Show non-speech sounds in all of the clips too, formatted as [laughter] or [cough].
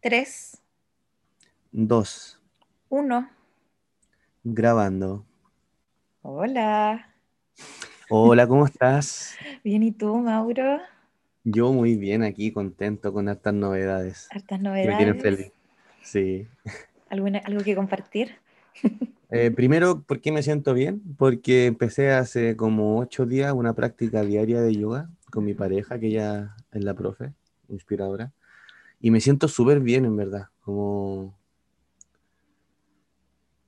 3, Dos. 1. Grabando. Hola. Hola, ¿cómo estás? [laughs] Bien, ¿y tú, Mauro? Yo muy bien aquí, contento con estas novedades. Hartas Que me tienen novedades. feliz. Sí. [laughs] ¿Alguna, ¿Algo que compartir? Eh, primero, ¿por qué me siento bien? Porque empecé hace como ocho días una práctica diaria de yoga con mi pareja, que ella es la profe, inspiradora. Y me siento súper bien, en verdad. Como,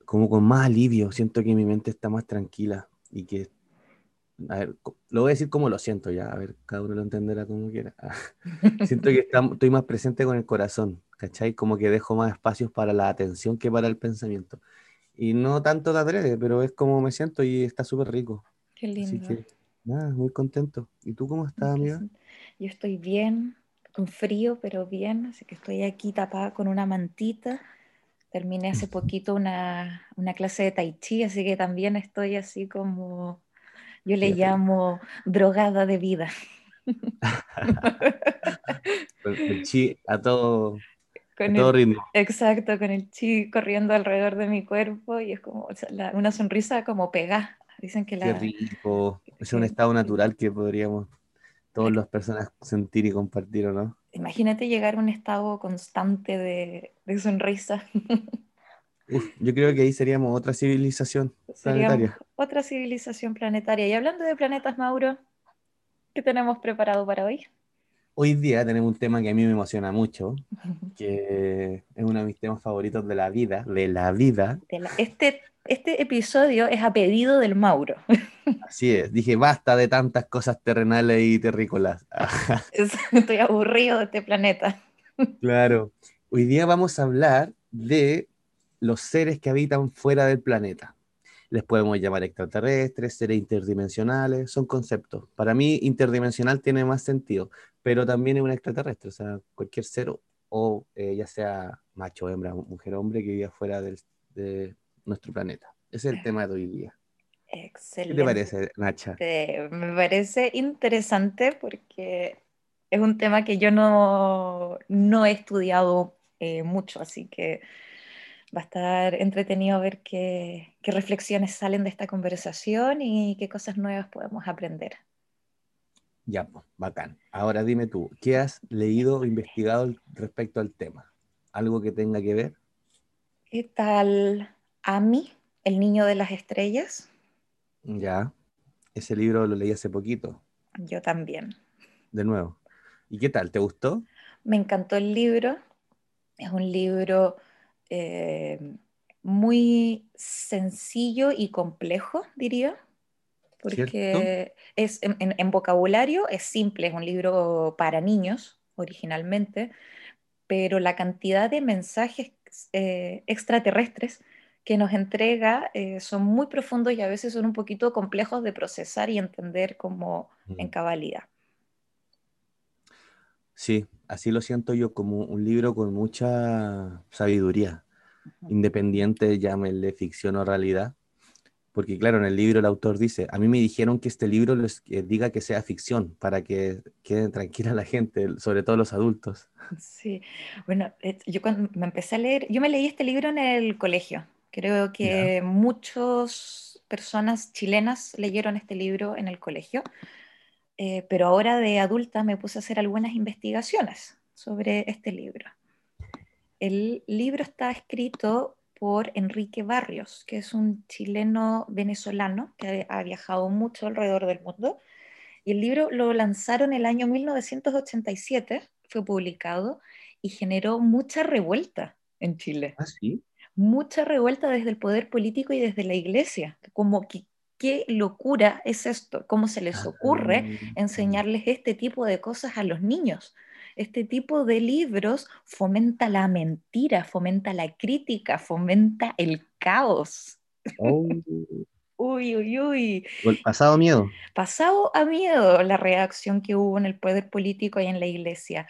como con más alivio. Siento que mi mente está más tranquila y que A ver, lo voy a decir como lo siento ya, a ver, cada uno lo entenderá como quiera. [laughs] Siento que está- estoy más presente con el corazón, ¿cachai? Como que dejo más espacios para la atención que para el pensamiento. Y no tanto de adrede, pero es como me siento y está súper rico. Qué Así lindo. que, nada, muy contento. ¿Y tú cómo estás, amiga? Yo estoy bien, con frío, pero bien, así que estoy aquí tapada con una mantita. Terminé hace poquito una, una clase de tai chi, así que también estoy así como, yo le Qué llamo drogada de vida. [laughs] El chi a todo, [laughs] a todo el, ritmo. exacto, con el chi corriendo alrededor de mi cuerpo y es como o sea, la- una sonrisa como pegada. Dicen que Qué la... rico. Es un estado natural que podríamos todas las personas sentir y compartir, ¿o no? Imagínate llegar a un estado constante de, de sonrisa. [laughs] Uf, yo creo que ahí seríamos otra civilización Sería planetaria. otra civilización planetaria. Y hablando de planetas, Mauro, ¿qué tenemos preparado para hoy? Hoy día tenemos un tema que a mí me emociona mucho, [laughs] que es uno de mis temas favoritos de la vida, de la vida. De la- este, este episodio es a pedido del Mauro. [laughs] Así es, dije, basta de tantas cosas terrenales y terrícolas. [laughs] Estoy aburrido de este planeta. Claro. Hoy día vamos a hablar de los seres que habitan fuera del planeta. Les podemos llamar extraterrestres, seres interdimensionales, son conceptos. Para mí, interdimensional tiene más sentido, pero también es un extraterrestre, o sea, cualquier ser, o eh, ya sea macho, hembra, mujer, hombre, que viva fuera del- de nuestro planeta. Ese es el tema de hoy día. ¿Qué Excelente. te parece, Nacha? Eh, me parece interesante porque es un tema que yo no, no he estudiado eh, mucho, así que va a estar entretenido ver qué, qué reflexiones salen de esta conversación y qué cosas nuevas podemos aprender. Ya, bacán. Ahora dime tú, ¿qué has leído o investigado respecto al tema? ¿Algo que tenga que ver? ¿Qué tal Ami, el niño de las estrellas? Ya, ese libro lo leí hace poquito, Yo también. de nuevo. ¿Y qué tal? ¿Te gustó? Me encantó el libro. Es un libro eh, muy sencillo y complejo, diría, porque es, en, vocabulario es simple, es un libro para niños originalmente, pero la cantidad de mensajes eh, extraterrestres que nos entrega eh, son muy profundos y a veces son un poquito complejos de procesar y entender como en Mm. cabalidad. Sí, así lo siento yo, como un libro con mucha sabiduría, independiente, llámenle ficción o realidad. Porque claro, en el libro el autor dice, a mí me dijeron que este libro les diga que sea ficción, para que quede tranquila la gente, sobre todo los adultos. Sí, bueno, eh, yo cuando me empecé a leer, yo me leí este libro en el colegio. Creo que muchas personas chilenas leyeron este libro en el colegio, eh, pero ahora de adulta me puse a hacer algunas investigaciones sobre este libro. El libro está escrito por Enrique Barrios, que es un chileno venezolano que ha ha viajado mucho alrededor del mundo. Y el libro lo lanzaron el año 1987, fue publicado y generó mucha revuelta en Chile. Ah, sí. Mucha revuelta desde el poder político y desde la iglesia. Como que qué locura es esto, cómo se les ocurre enseñarles este tipo de cosas a los niños. Este tipo de libros fomenta la mentira, fomenta la crítica, fomenta el caos. oh, [laughs] Uy, uy, uy. el pasado miedo. Pasado a miedo la reacción que hubo en el poder político y en la iglesia.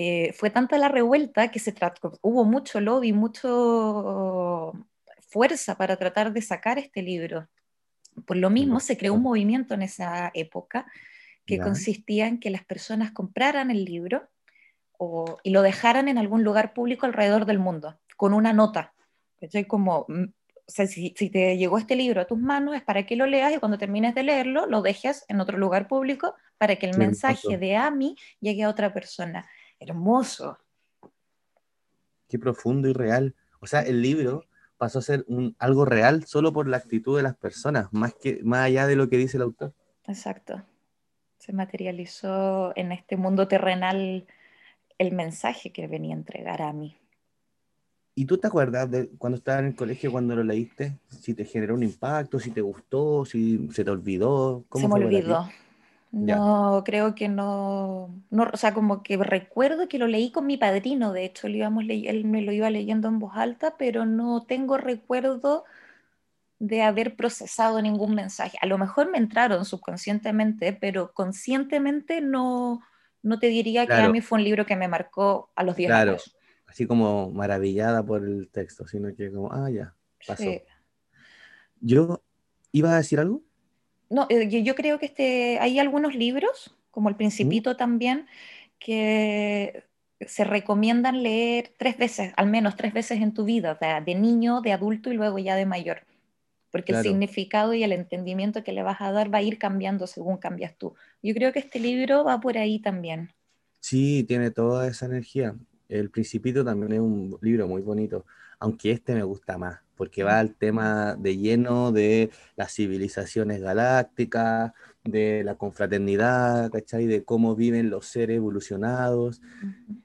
Eh, fue tanta la revuelta que se trató, hubo mucho lobby, mucho fuerza para tratar de sacar este libro. Por lo mismo se creó un movimiento en esa época que consistía en que las personas compraran el libro y lo dejaran en algún lugar público alrededor del mundo, con una nota. Como, mm, si, te llegó este libro a tus manos es para que lo leas y cuando termines de leerlo lo dejes en otro lugar público para que el mensaje de Ami llegue a otra persona. Hermoso. Qué profundo y real. O sea, el libro pasó a ser un, algo real solo por la actitud de las personas, más, que, más allá de lo que dice el autor. Exacto. Se materializó en este mundo terrenal el mensaje que venía a entregar a mí. ¿Y tú te acuerdas de cuando estabas en el colegio, cuando lo leíste? Si te generó un impacto, si te gustó, si se te olvidó. ¿Cómo se me olvidó. No, creo que no, no, o sea, como que recuerdo que lo leí con mi padrino, de hecho, íbamos él me lo iba leyendo en voz alta, pero no tengo recuerdo de haber procesado ningún mensaje. A lo mejor me entraron subconscientemente, pero conscientemente no, no te diría que a mí fue un libro que me marcó a los 10 claro. años. Así como maravillada por el texto, sino que como, ah, ya, pasó. Yo, ¿iba a decir algo? No, eh, yo creo que este, hay algunos libros, como El Principito también, que se recomiendan leer tres veces, al menos tres veces en tu vida, de niño, de adulto y luego ya de mayor. Porque el significado y el entendimiento que le vas a dar va a ir cambiando según cambias tú. Yo creo que este libro va por ahí también. Sí, tiene toda esa energía. El Principito también es un libro muy bonito, aunque este me gusta más porque va al tema de lleno de las civilizaciones galácticas, de la confraternidad, ¿cachai? De cómo viven los seres evolucionados.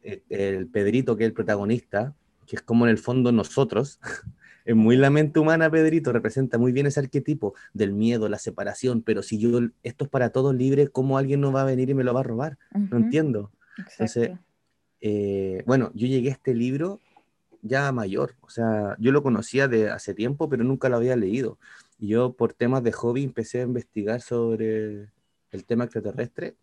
Eh, el, Pedrito, que es el protagonista, que es como en el fondo nosotros, [laughs] es muy la mente humana, Pedrito, representa muy bien ese arquetipo del miedo, la separación, pero si yo, esto es para todos libre, ¿cómo alguien no va a venir y me lo va a robar? No entiendo. Entonces, eh, bueno, yo llegué a este libro ya mayor. O sea, yo lo conocía de hace tiempo, pero nunca lo había leído. Y yo por temas de hobby empecé a investigar sobre el tema extraterrestre.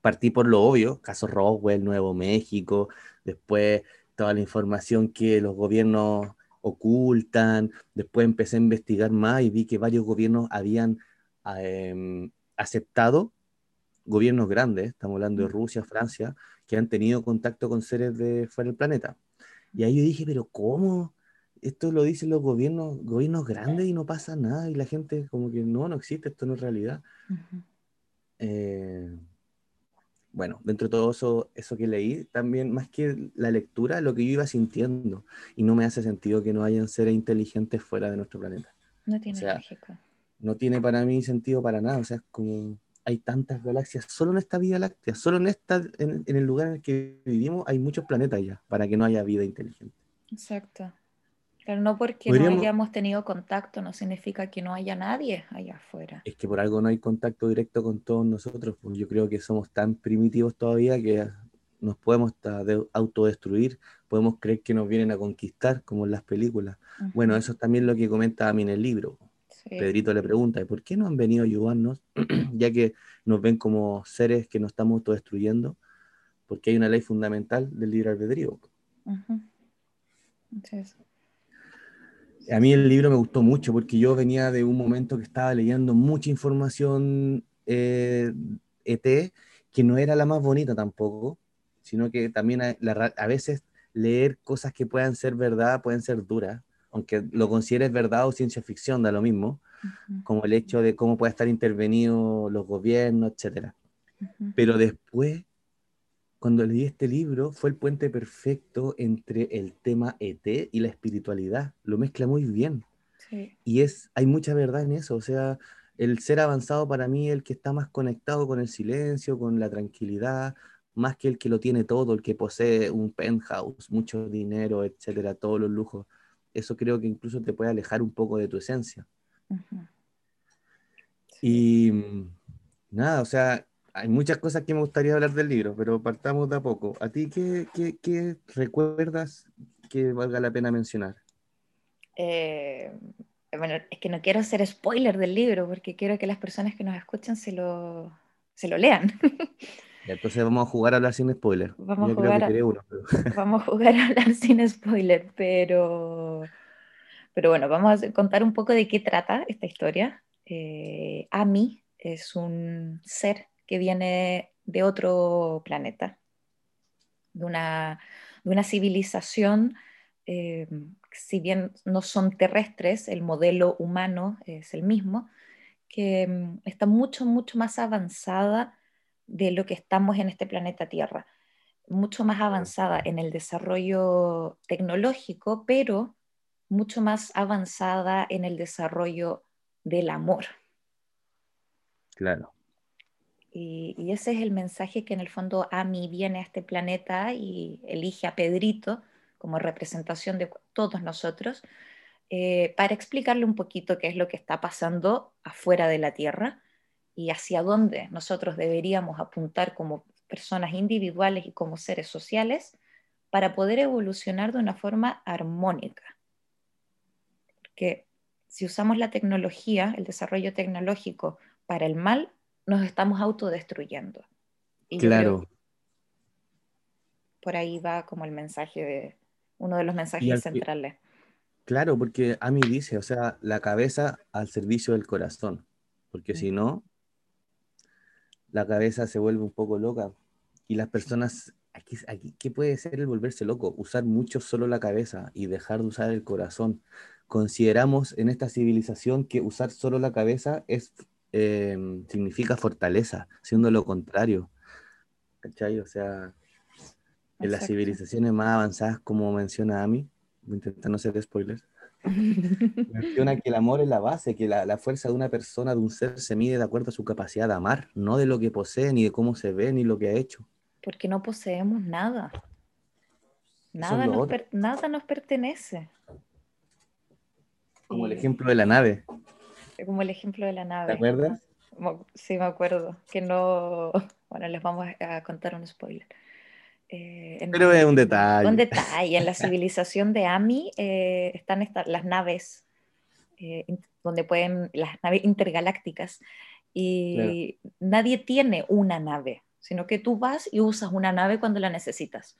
Partí por lo obvio, caso Roswell, Nuevo México, después toda la información que los gobiernos ocultan, después empecé a investigar más y vi que varios gobiernos habían em, aceptado, gobiernos grandes, estamos hablando de Rusia, Francia, que han tenido contacto con seres de fuera del planeta. Y ahí yo dije, pero ¿cómo? Esto lo dicen los gobiernos, gobiernos grandes y no pasa nada. Y la gente como que no, no existe, esto no es realidad. Eh, bueno, dentro de todo eso, eso que leí, también más que la lectura, lo que yo iba sintiendo. Y no me hace sentido que no hayan seres inteligentes fuera de nuestro planeta. No tiene lógica. No tiene para mí sentido para nada. O sea, es como hay tantas galaxias, solo en esta Vía Láctea, solo en, esta, en, el lugar en el que vivimos hay muchos planetas ya, para que no haya vida inteligente. Exacto. Pero no porque no hayamos tenido contacto no significa que no haya nadie allá afuera. Es que por algo no hay contacto directo con todos nosotros. Pues yo creo que somos tan primitivos todavía que nos podemos autodestruir, podemos creer que nos vienen a conquistar, como en las películas. Bueno, eso es también lo que comenta a mí en el libro. Pedrito le pregunta, ¿por qué no han venido a ayudarnos? [clears throat] ya que nos ven como seres que nos estamos autodestruyendo, porque hay una ley fundamental del libre albedrío. A mí el libro me gustó mucho porque yo venía de un momento que estaba leyendo mucha información ET, eh, e que no era la más bonita tampoco, sino que también a, a veces leer cosas que puedan ser verdad pueden ser duras aunque lo consideres verdad o ciencia ficción, da lo mismo, como el hecho de cómo puede estar intervenido los gobiernos, etc. Pero después, cuando leí este libro, fue el puente perfecto entre el tema ET y la espiritualidad. Lo mezcla muy bien. Y es, hay mucha verdad en eso. O sea, el ser avanzado para mí es el que está más conectado con el silencio, con la tranquilidad, más que el que lo tiene todo, el que posee un penthouse, mucho dinero, etcétera, todos los lujos eso creo que incluso te puede alejar un poco de tu esencia. Y mm, nada, o sea, hay muchas cosas que me gustaría hablar del libro, pero partamos de a poco. ¿A ti qué, qué, recuerdas que valga la pena mencionar? Eh, bueno, es que no quiero hacer spoiler del libro, porque quiero que las personas que nos escuchan se lo, se lo lean. [laughs] Entonces vamos a jugar a hablar sin spoiler. Vamos, a jugar, a... [laughs] vamos a jugar a hablar sin spoiler, pero, pero bueno, vamos a contar un poco de qué trata esta historia. Eh, Ami es un ser que viene de otro planeta. de una, de una civilización, eh, si bien no son terrestres, el modelo humano es el mismo, que mm, está mucho, mucho más avanzada de lo que estamos en este planeta Tierra, mucho más avanzada en el desarrollo tecnológico, pero mucho más avanzada en el desarrollo del amor. Claro. Y, ese es el mensaje que en el fondo Ami viene a este planeta y elige a Pedrito como representación de todos nosotros eh, para explicarle un poquito qué es lo que está pasando afuera de la Tierra y hacia dónde nosotros deberíamos apuntar como personas individuales y como seres sociales para poder evolucionar de una forma armónica. Porque si usamos la tecnología, el desarrollo tecnológico para el mal, nos estamos autodestruyendo. Y claro. Por ahí va como el mensaje de uno de los mensajes centrales. Claro, porque a mí dice, o sea, la cabeza al servicio del corazón, porque si no, la cabeza se vuelve un poco loca y las personas, aquí, aquí, ¿qué puede ser el volverse loco? Usar mucho solo la cabeza y dejar de usar el corazón. Consideramos en esta civilización que usar solo la cabeza es Em, significa fortaleza, siendo lo contrario. ¿Cachai? O sea, en las civilizaciones más avanzadas, como menciona Ami, no hacer spoilers, [laughs] menciona que el amor es la base, que la, la, fuerza de una persona, de un ser, se mide de acuerdo a su capacidad de amar, no de lo que posee, ni de cómo se ve, ni lo que ha hecho. Porque no poseemos nada. Nada, nos, nada nos pertenece. Como el ejemplo de la nave como el ejemplo de la nave. ¿Te acuerdas? Sí, me acuerdo. Que no. [laughs] Bueno, les vamos a contar un spoiler. Eh, Pero es un detalle. Un detalle. En la civilización de Ami eh, están las naves, eh, donde pueden, las naves intergalácticas, y nadie tiene una nave, sino que tú vas y usas una nave cuando la necesitas.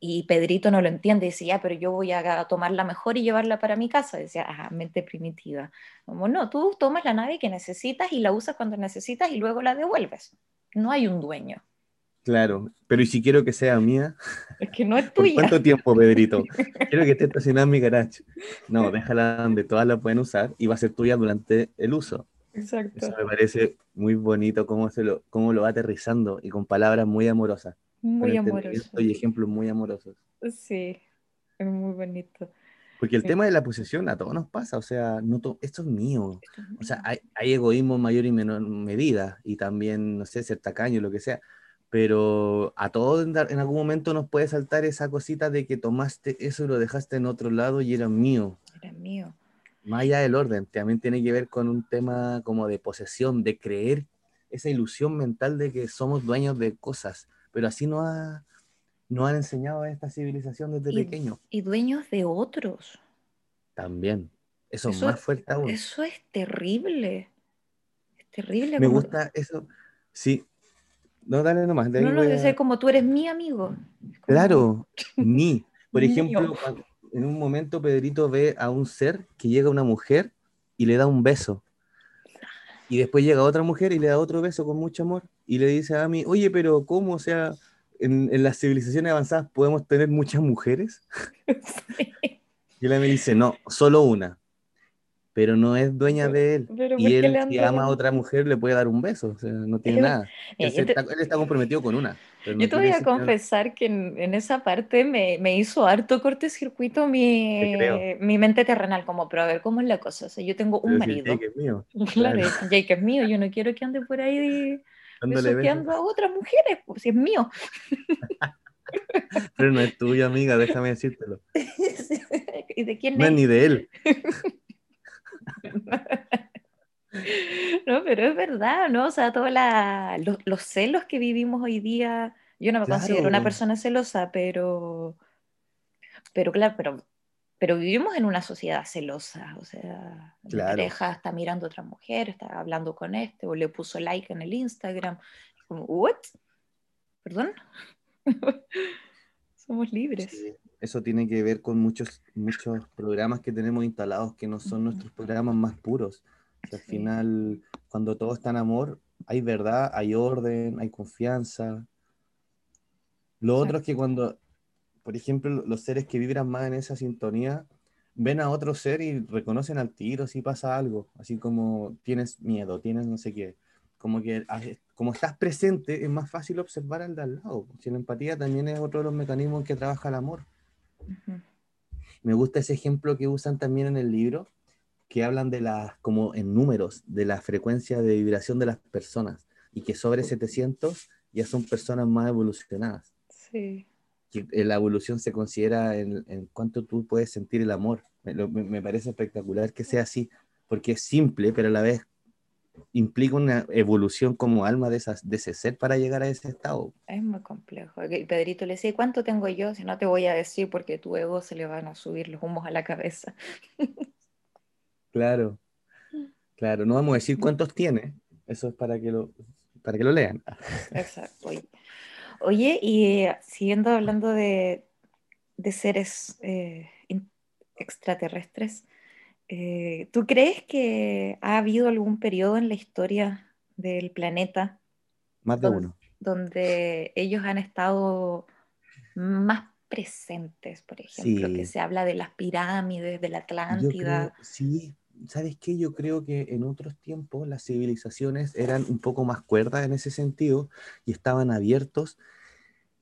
Y Pedrito no lo entiende, decía, pero yo voy a tomarla mejor y llevarla para mi casa. Decía, ah, mente primitiva. Como no, tú tomas la nave que necesitas y la usas cuando necesitas y luego la devuelves. No hay un dueño. Claro, pero ¿y si quiero que sea mía? Es que no es tuya. ¿Por cuánto tiempo, Pedrito? [laughs] quiero que esté estacionada en mi garage. No, déjala donde todas la pueden usar y va a ser tuya durante el uso. Exacto. Eso me parece muy bonito cómo, se lo, cómo lo va aterrizando y con palabras muy amorosas. Muy amoroso. Y ejemplos muy amorosos. Sí, es muy bonito. Porque el tema de la posesión a todos nos pasa, o sea, no esto es mío. O sea, hay, egoísmo en mayor y menor medida, y también, no sé, ser tacaño, lo que sea, pero a todos en, algún momento nos puede saltar esa cosita de que tomaste eso y lo dejaste en otro lado y era mío. Era mío. Más allá del orden, también tiene que ver con un tema como de posesión, de creer esa ilusión mental de que somos dueños de cosas pero así no ha, no han enseñado a esta civilización desde pequeño. Y dueños de otros. También. Eso, es más fuerte aún. Eso es terrible. Es terrible. Me gusta eso. Sí. No, dale nomás. no, no, a... ser como tú eres mi amigo. Claro, [laughs] ni. Por ejemplo, en un momento Pedrito ve a un ser que llega a una mujer y le da un beso. Y después llega otra mujer y le da otro beso con mucho amor y le dice a mí, oye, pero ¿cómo? O sea, en, las civilizaciones avanzadas podemos tener muchas mujeres. [laughs] Y él me dice, no, solo una. Pero no es dueña de él. y él, si ama a otra mujer, le puede dar un beso. O sea, no tiene nada. [laughs] Él, está, comprometido con una. Yo te voy a confesar que en, esa parte me, me, hizo harto cortocircuito mi, mi mente terrenal, como, pero a ver, ¿cómo es la cosa? O sea, yo tengo un marido. Jake es mío. [laughs] Claro, Jake es mío, yo no quiero que ande por ahí [laughs] besuqueando a otras mujeres, pues si es mío. Pero no es tuyo, amiga, déjame decírtelo. ¿Y de quién no es? ni de él. [laughs] No, pero es verdad, ¿no? O sea, todos los, celos que vivimos hoy día, yo no me considero una persona celosa, pero, pero claro, pero, pero vivimos en una sociedad celosa, o sea, la pareja está mirando a otra mujer, está hablando con este, o le puso like en el Instagram, como, ¿what? ¿Perdón? [laughs] Somos libres. Eso tiene que ver con muchos, muchos programas que tenemos instalados que no son nuestros programas más puros al final, cuando todo está en amor, hay verdad, hay orden, hay confianza. Lo otro es que cuando, por ejemplo, los seres que vibran más en esa sintonía, ven a otro ser y reconocen al tiro si pasa algo, así como tienes miedo, tienes no sé qué. Como que como estás presente, es más fácil observar al de al lado. Si la empatía también es otro de los mecanismos en que trabaja el amor. Me gusta ese ejemplo que usan también en el libro, que hablan de las, como en números, de la frecuencia de vibración de las personas y que sobre 700 ya son personas más evolucionadas. Sí. Que la evolución se considera en, en cuánto tú puedes sentir el amor. Me, me, parece espectacular que sea así, porque es simple, pero a la vez implica una evolución como alma de, esas, de ese ser para llegar a ese estado. Es muy complejo. Pedrito le decía, ¿cuánto tengo yo? Si no te voy a decir porque tu ego se le van a subir los humos a la cabeza. [laughs] claro, claro. No vamos a decir cuántos tiene. Eso es para que lo, para que lo lean. Exacto. Oye, y eh, siguiendo hablando de, de seres eh, extraterrestres, eh, ¿tú crees que ha habido algún periodo en la historia del planeta? Más de uno. Donde ellos han estado más presentes, por ejemplo, que se habla de las pirámides, de la Atlántida. sí, ¿sabes qué? Yo creo que en otros tiempos las civilizaciones eran un poco más cuerdas en ese sentido y estaban abiertos.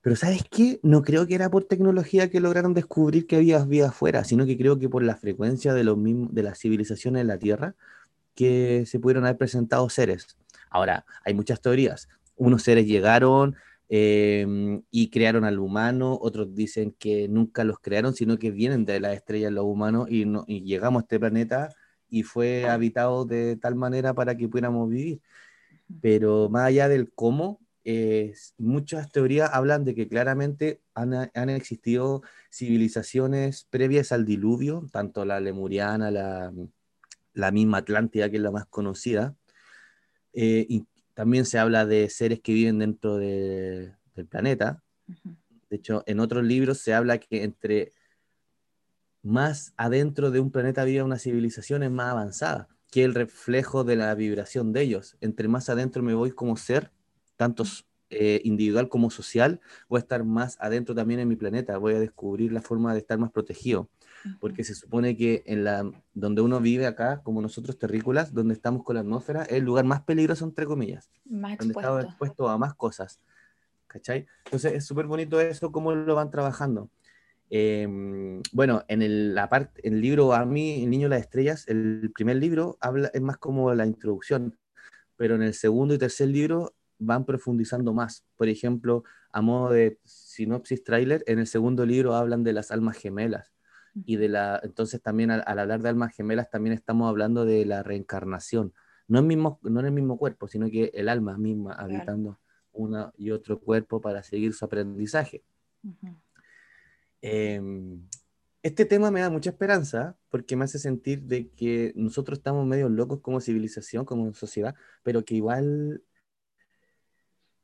Pero ¿sabes qué? No creo que era por tecnología que lograron descubrir que había vida afuera, sino que creo que por la frecuencia de, los mismos, de las civilizaciones en la Tierra que se pudieron haber presentado seres. Ahora, hay muchas teorías. Unos seres llegaron, em, y crearon al humano, otros dicen que nunca los crearon, sino que vienen de las estrellas los humanos y, no, y llegamos a este planeta y fue habitado de tal manera para que pudiéramos vivir. Pero más allá del cómo, muchas teorías hablan de que claramente han, han, existido civilizaciones previas al diluvio, tanto la lemuriana, la, la misma Atlántida, que es la más conocida, eh, y también se habla de seres que viven dentro de, del planeta. De hecho, en otros libros se habla que entre más adentro de un planeta vive una civilización es más avanzada, que el reflejo de la vibración de ellos. Entre más adentro me voy como ser, tanto eh, individual como social, voy a estar más adentro también en mi planeta, voy a descubrir la forma de estar más protegido. Porque se supone que en la, donde uno vive acá, como nosotros terrícolas, donde estamos con la atmósfera, es el lugar más peligroso, entre comillas. Más donde estamos expuestos a más cosas. ¿Cachai? Entonces es súper bonito eso, cómo lo van trabajando. Em, bueno, en el, la parte, el libro A mí, El Niño de las Estrellas, el primer libro habla, es más como la introducción, pero en el segundo y tercer libro van profundizando más. Por ejemplo, a modo de sinopsis trailer, en el segundo libro hablan de las almas gemelas. Y de la, entonces también al, hablar de almas gemelas también estamos hablando de la reencarnación. No, el mismo, no en el mismo cuerpo, sino que el alma misma habitando uno y otro cuerpo para seguir su aprendizaje. Em, este tema me da mucha esperanza porque me hace sentir de que nosotros estamos medio locos como civilización, como sociedad, pero que igual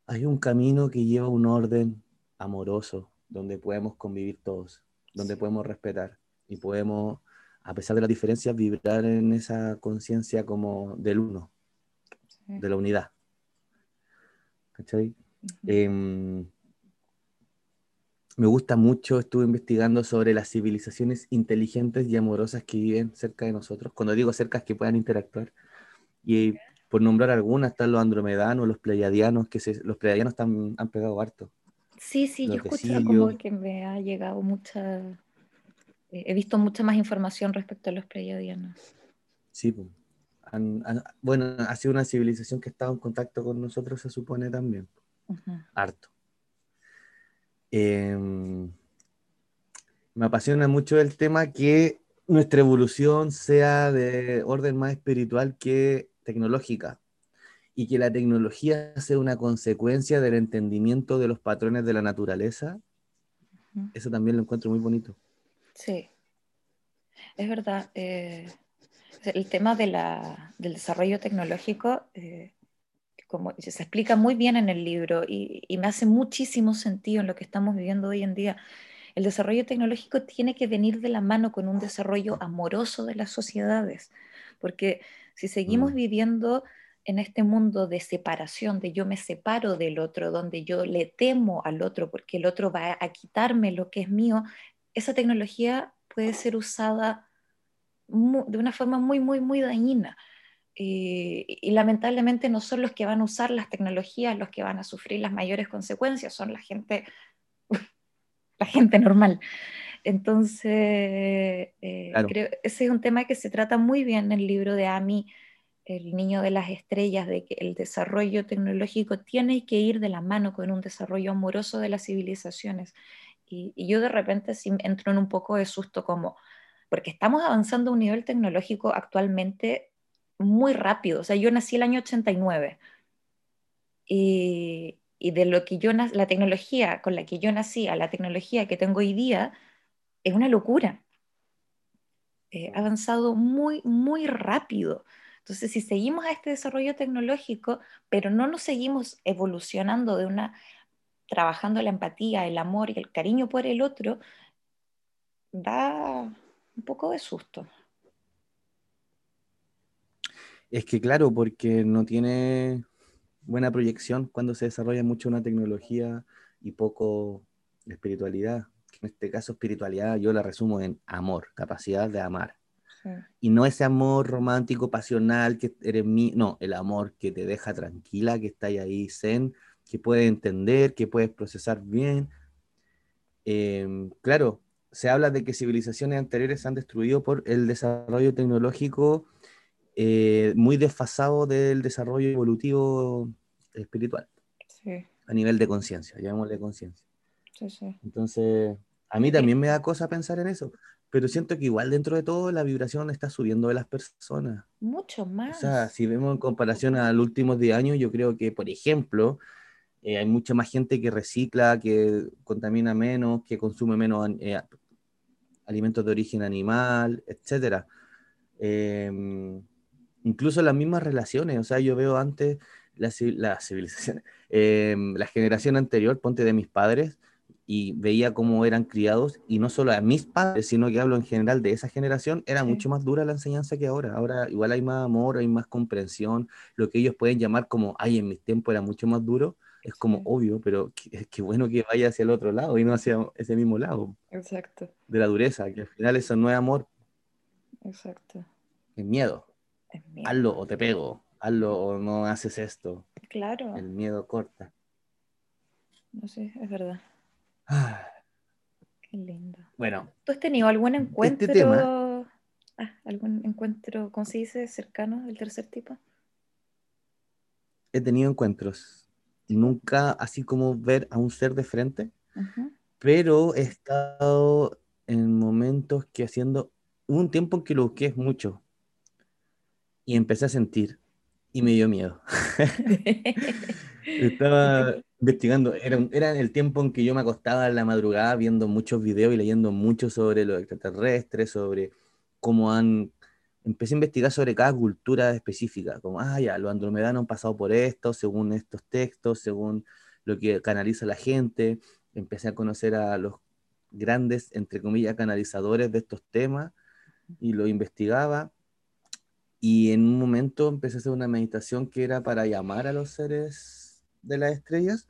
hay un camino que lleva un orden amoroso donde podemos convivir todos, donde podemos respetar y podemos, a pesar de las diferencias, vibrar en esa conciencia como del uno, de la unidad. ¿Cachai? me gusta mucho, estuve investigando sobre las civilizaciones inteligentes y amorosas que viven cerca de nosotros. Cuando digo cerca es que puedan interactuar. Y por nombrar algunas, están los andromedanos, los pleiadianos, que los pleiadianos están, han pegado harto. Sí, sí, yo escucho como que me ha llegado mucha... Eh, he visto mucha más información respecto a los pleiadianos. Sí, bueno, ha sido una civilización que ha estado en contacto con nosotros, se supone también. Harto. Em, me apasiona mucho el tema que nuestra evolución sea de orden más espiritual que tecnológica y que la tecnología sea una consecuencia del entendimiento de los patrones de la naturaleza. Eso también lo encuentro muy bonito. Sí, es verdad. Eh, el tema de la, del desarrollo tecnológico eh, como se explica muy bien en el libro y, me hace muchísimo sentido en lo que estamos viviendo hoy en día. El desarrollo tecnológico tiene que venir de la mano con un desarrollo amoroso de las sociedades, porque si seguimos mm. viviendo en este mundo de separación, de yo me separo del otro, donde yo le temo al otro porque el otro va a quitarme lo que es mío, esa tecnología puede ser usada de una forma muy, muy, muy dañina. Eh, y lamentablemente no son los que van a usar las tecnologías los que van a sufrir las mayores consecuencias, son la gente, [laughs] la gente normal. Entonces, eh, creo, ese es un tema que se trata muy bien en el libro de Ami, El niño de las estrellas, de que el desarrollo tecnológico tiene que ir de la mano con un desarrollo amoroso de las civilizaciones. Y, y yo de repente sí entro en un poco de susto como, porque estamos avanzando a un nivel tecnológico actualmente muy rápido. O sea, yo nací el año 89 y, y de lo que yo la tecnología con la que yo nací a la tecnología que tengo hoy día es una locura. Eh, ha avanzado muy, muy rápido. Entonces, si seguimos a este desarrollo tecnológico, pero no nos seguimos evolucionando de una, trabajando la empatía, el amor y el cariño por el otro, da un poco de susto. Es que claro, porque no tiene buena proyección cuando se desarrolla mucho una tecnología y poco espiritualidad. En este caso, espiritualidad yo la resumo en amor, capacidad de amar. Y no ese amor romántico, pasional, que eres mí, no, el amor que te deja tranquila, que está ahí zen, que puedes entender, que puedes procesar bien. Em, claro, se habla de que civilizaciones anteriores se han destruido por el desarrollo tecnológico eh, muy desfasado del desarrollo evolutivo espiritual. A nivel de conciencia, llamémosle conciencia. Entonces, a mí también me da cosa pensar en eso, pero siento que igual dentro de todo la vibración está subiendo de las personas. Mucho más. O sea, si vemos en comparación a los últimos 10 años, yo creo que, por ejemplo, eh, hay mucha más gente que recicla, que contamina menos, que consume menos eh, alimentos de origen animal, etcétera. Eh, incluso las mismas relaciones, o sea, yo veo antes la, la civilización, [laughs] em, la generación anterior, ponte de mis padres, y veía cómo eran criados, y no solo a mis padres, sino que hablo en general de esa generación, era mucho más dura la enseñanza que ahora. Ahora igual hay más amor, hay más comprensión, lo que ellos pueden llamar como, ay, en mis tiempos era mucho más duro, es como obvio, pero qué, qué, bueno que vaya hacia el otro lado y no hacia ese mismo lado. Exacto. De la dureza, que al final eso no es amor. Exacto. Es miedo hazlo o te pego, hazlo o no haces esto. Claro. El miedo corta. No sé, es verdad. Ah. Qué lindo. Bueno. ¿Tú has tenido algún este encuentro, ah, algún encuentro, ¿cómo se dice, cercano del tercer tipo? He tenido encuentros. Nunca así como ver a un ser de frente, pero he estado en momentos que haciendo, hubo un tiempo en que lo busqué mucho, y empecé a sentir y me dio miedo. [laughs] [laughs] Estaba investigando, era, era el tiempo en que yo me acostaba en la madrugada viendo muchos videos y leyendo mucho sobre los extraterrestres, sobre cómo han... Empecé a investigar sobre cada cultura específica, como, ah, ya, los andromedanos han pasado por esto, según estos textos, según lo que canaliza la gente. Empecé a conocer a los grandes, entre comillas, canalizadores de estos temas y lo investigaba y en un momento empecé a hacer una meditación que era para llamar a los seres de las estrellas.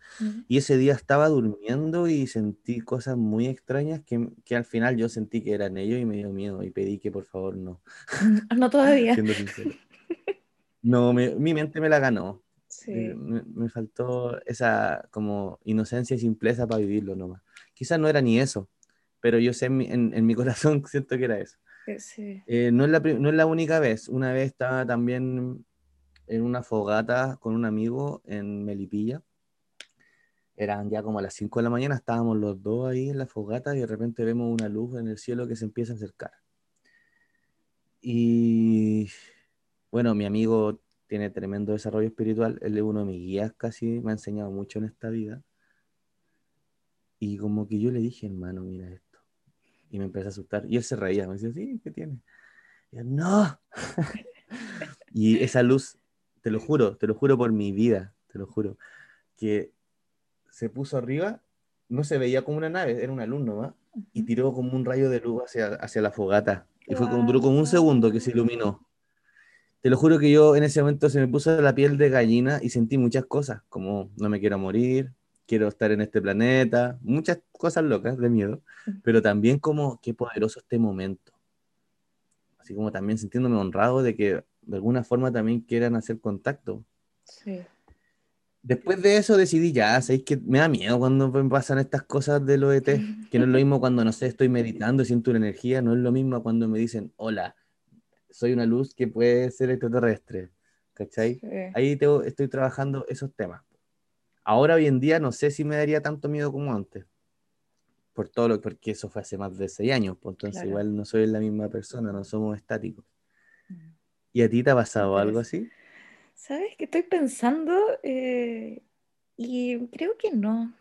Y ese día estaba durmiendo y sentí cosas muy extrañas que, que, al final yo sentí que eran ellos y me dio miedo y pedí que por favor no. [laughs] No todavía. no, mi mente me la ganó. Sí. Eh, me, me, faltó esa como inocencia y simpleza para vivirlo nomás. Quizás no era ni eso, pero yo sé en, en, en mi corazón [laughs] siento que era eso. Eh, no, es la, no es la única vez. Una vez estaba también en una fogata con un amigo en Melipilla. Eran ya como a las 5 de la mañana, estábamos los dos ahí en la fogata y de repente vemos una luz en el cielo que se empieza a acercar. Y bueno, mi amigo tiene tremendo desarrollo espiritual, él es uno de mis guías casi, me ha enseñado mucho en esta vida. Y como que yo le dije, hermano, mira esto y me empecé a asustar. Y él se reía, me decía, sí, ¿qué tiene? Y yo, no. [laughs] y esa luz, te lo juro, te lo juro por mi vida, te lo juro, que se puso arriba, no se veía como una nave, era un alumno, ¿va? Y tiró como un rayo de luz hacia, hacia la fogata. Y fue como, duró como un segundo que se iluminó. te lo juro que yo en ese momento se me puso la piel de gallina y sentí muchas cosas, como no me quiero morir, quiero estar en este planeta, muchas cosas locas de miedo, pero también como qué poderoso este momento. Así como también sintiéndome honrado de que de alguna forma también quieran hacer contacto. Sí. Después de eso decidí ya, sabéis que me da miedo cuando me pasan estas cosas de los ET, [laughs] que no es lo mismo cuando, no sé, estoy meditando, siento una energía, no es lo mismo cuando me dicen, hola, soy una luz que puede ser extraterrestre, ¿cachai? Ahí estoy trabajando esos temas. Ahora, hoy en día, no sé si me daría tanto miedo como antes, por todo lo porque eso fue hace más de seis años, pues entonces igual no soy la misma persona, no somos estáticos. ¿Y a ti te ha pasado algo así? ¿Sabes que estoy pensando? Eh, y creo que no.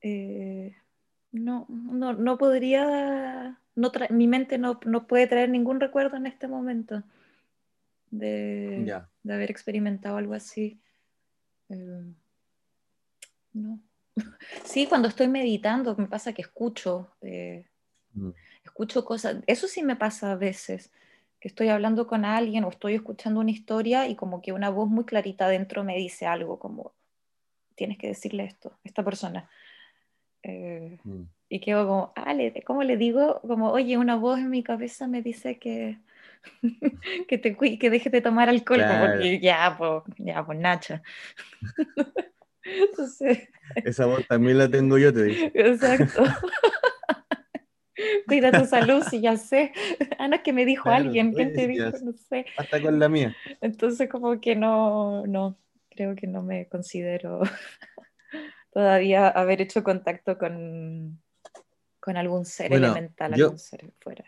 Eh, no, no, no podría, no mi mente no, puede traer ningún recuerdo en este momento de, haber experimentado algo así. Eh, no. [laughs] Sí, cuando estoy meditando, me pasa que escucho, mm. escucho cosas, eso sí me pasa a veces que estoy hablando con alguien o estoy escuchando una historia y como que una voz muy clarita dentro me dice algo como, tienes que decirle esto a esta persona. Eh, mm. Y quedo como, ah, ¿cómo le digo? Como, oye, una voz en mi cabeza me dice que, [laughs] que, te, que dejes de tomar alcohol, como ya, pues, ya, pues, Nacha. [laughs] Entonces, Esa voz también la tengo yo, te digo. Exacto. [laughs] [laughs] Cuida tu salud, si ya sé. [laughs] Ana, que me dijo alguien, ¿quién te dijo? No sé. Hasta con la mía. Entonces, como que no, no, creo que no me considero [laughs] todavía haber hecho contacto con, con algún ser elemental, algún ser fuera.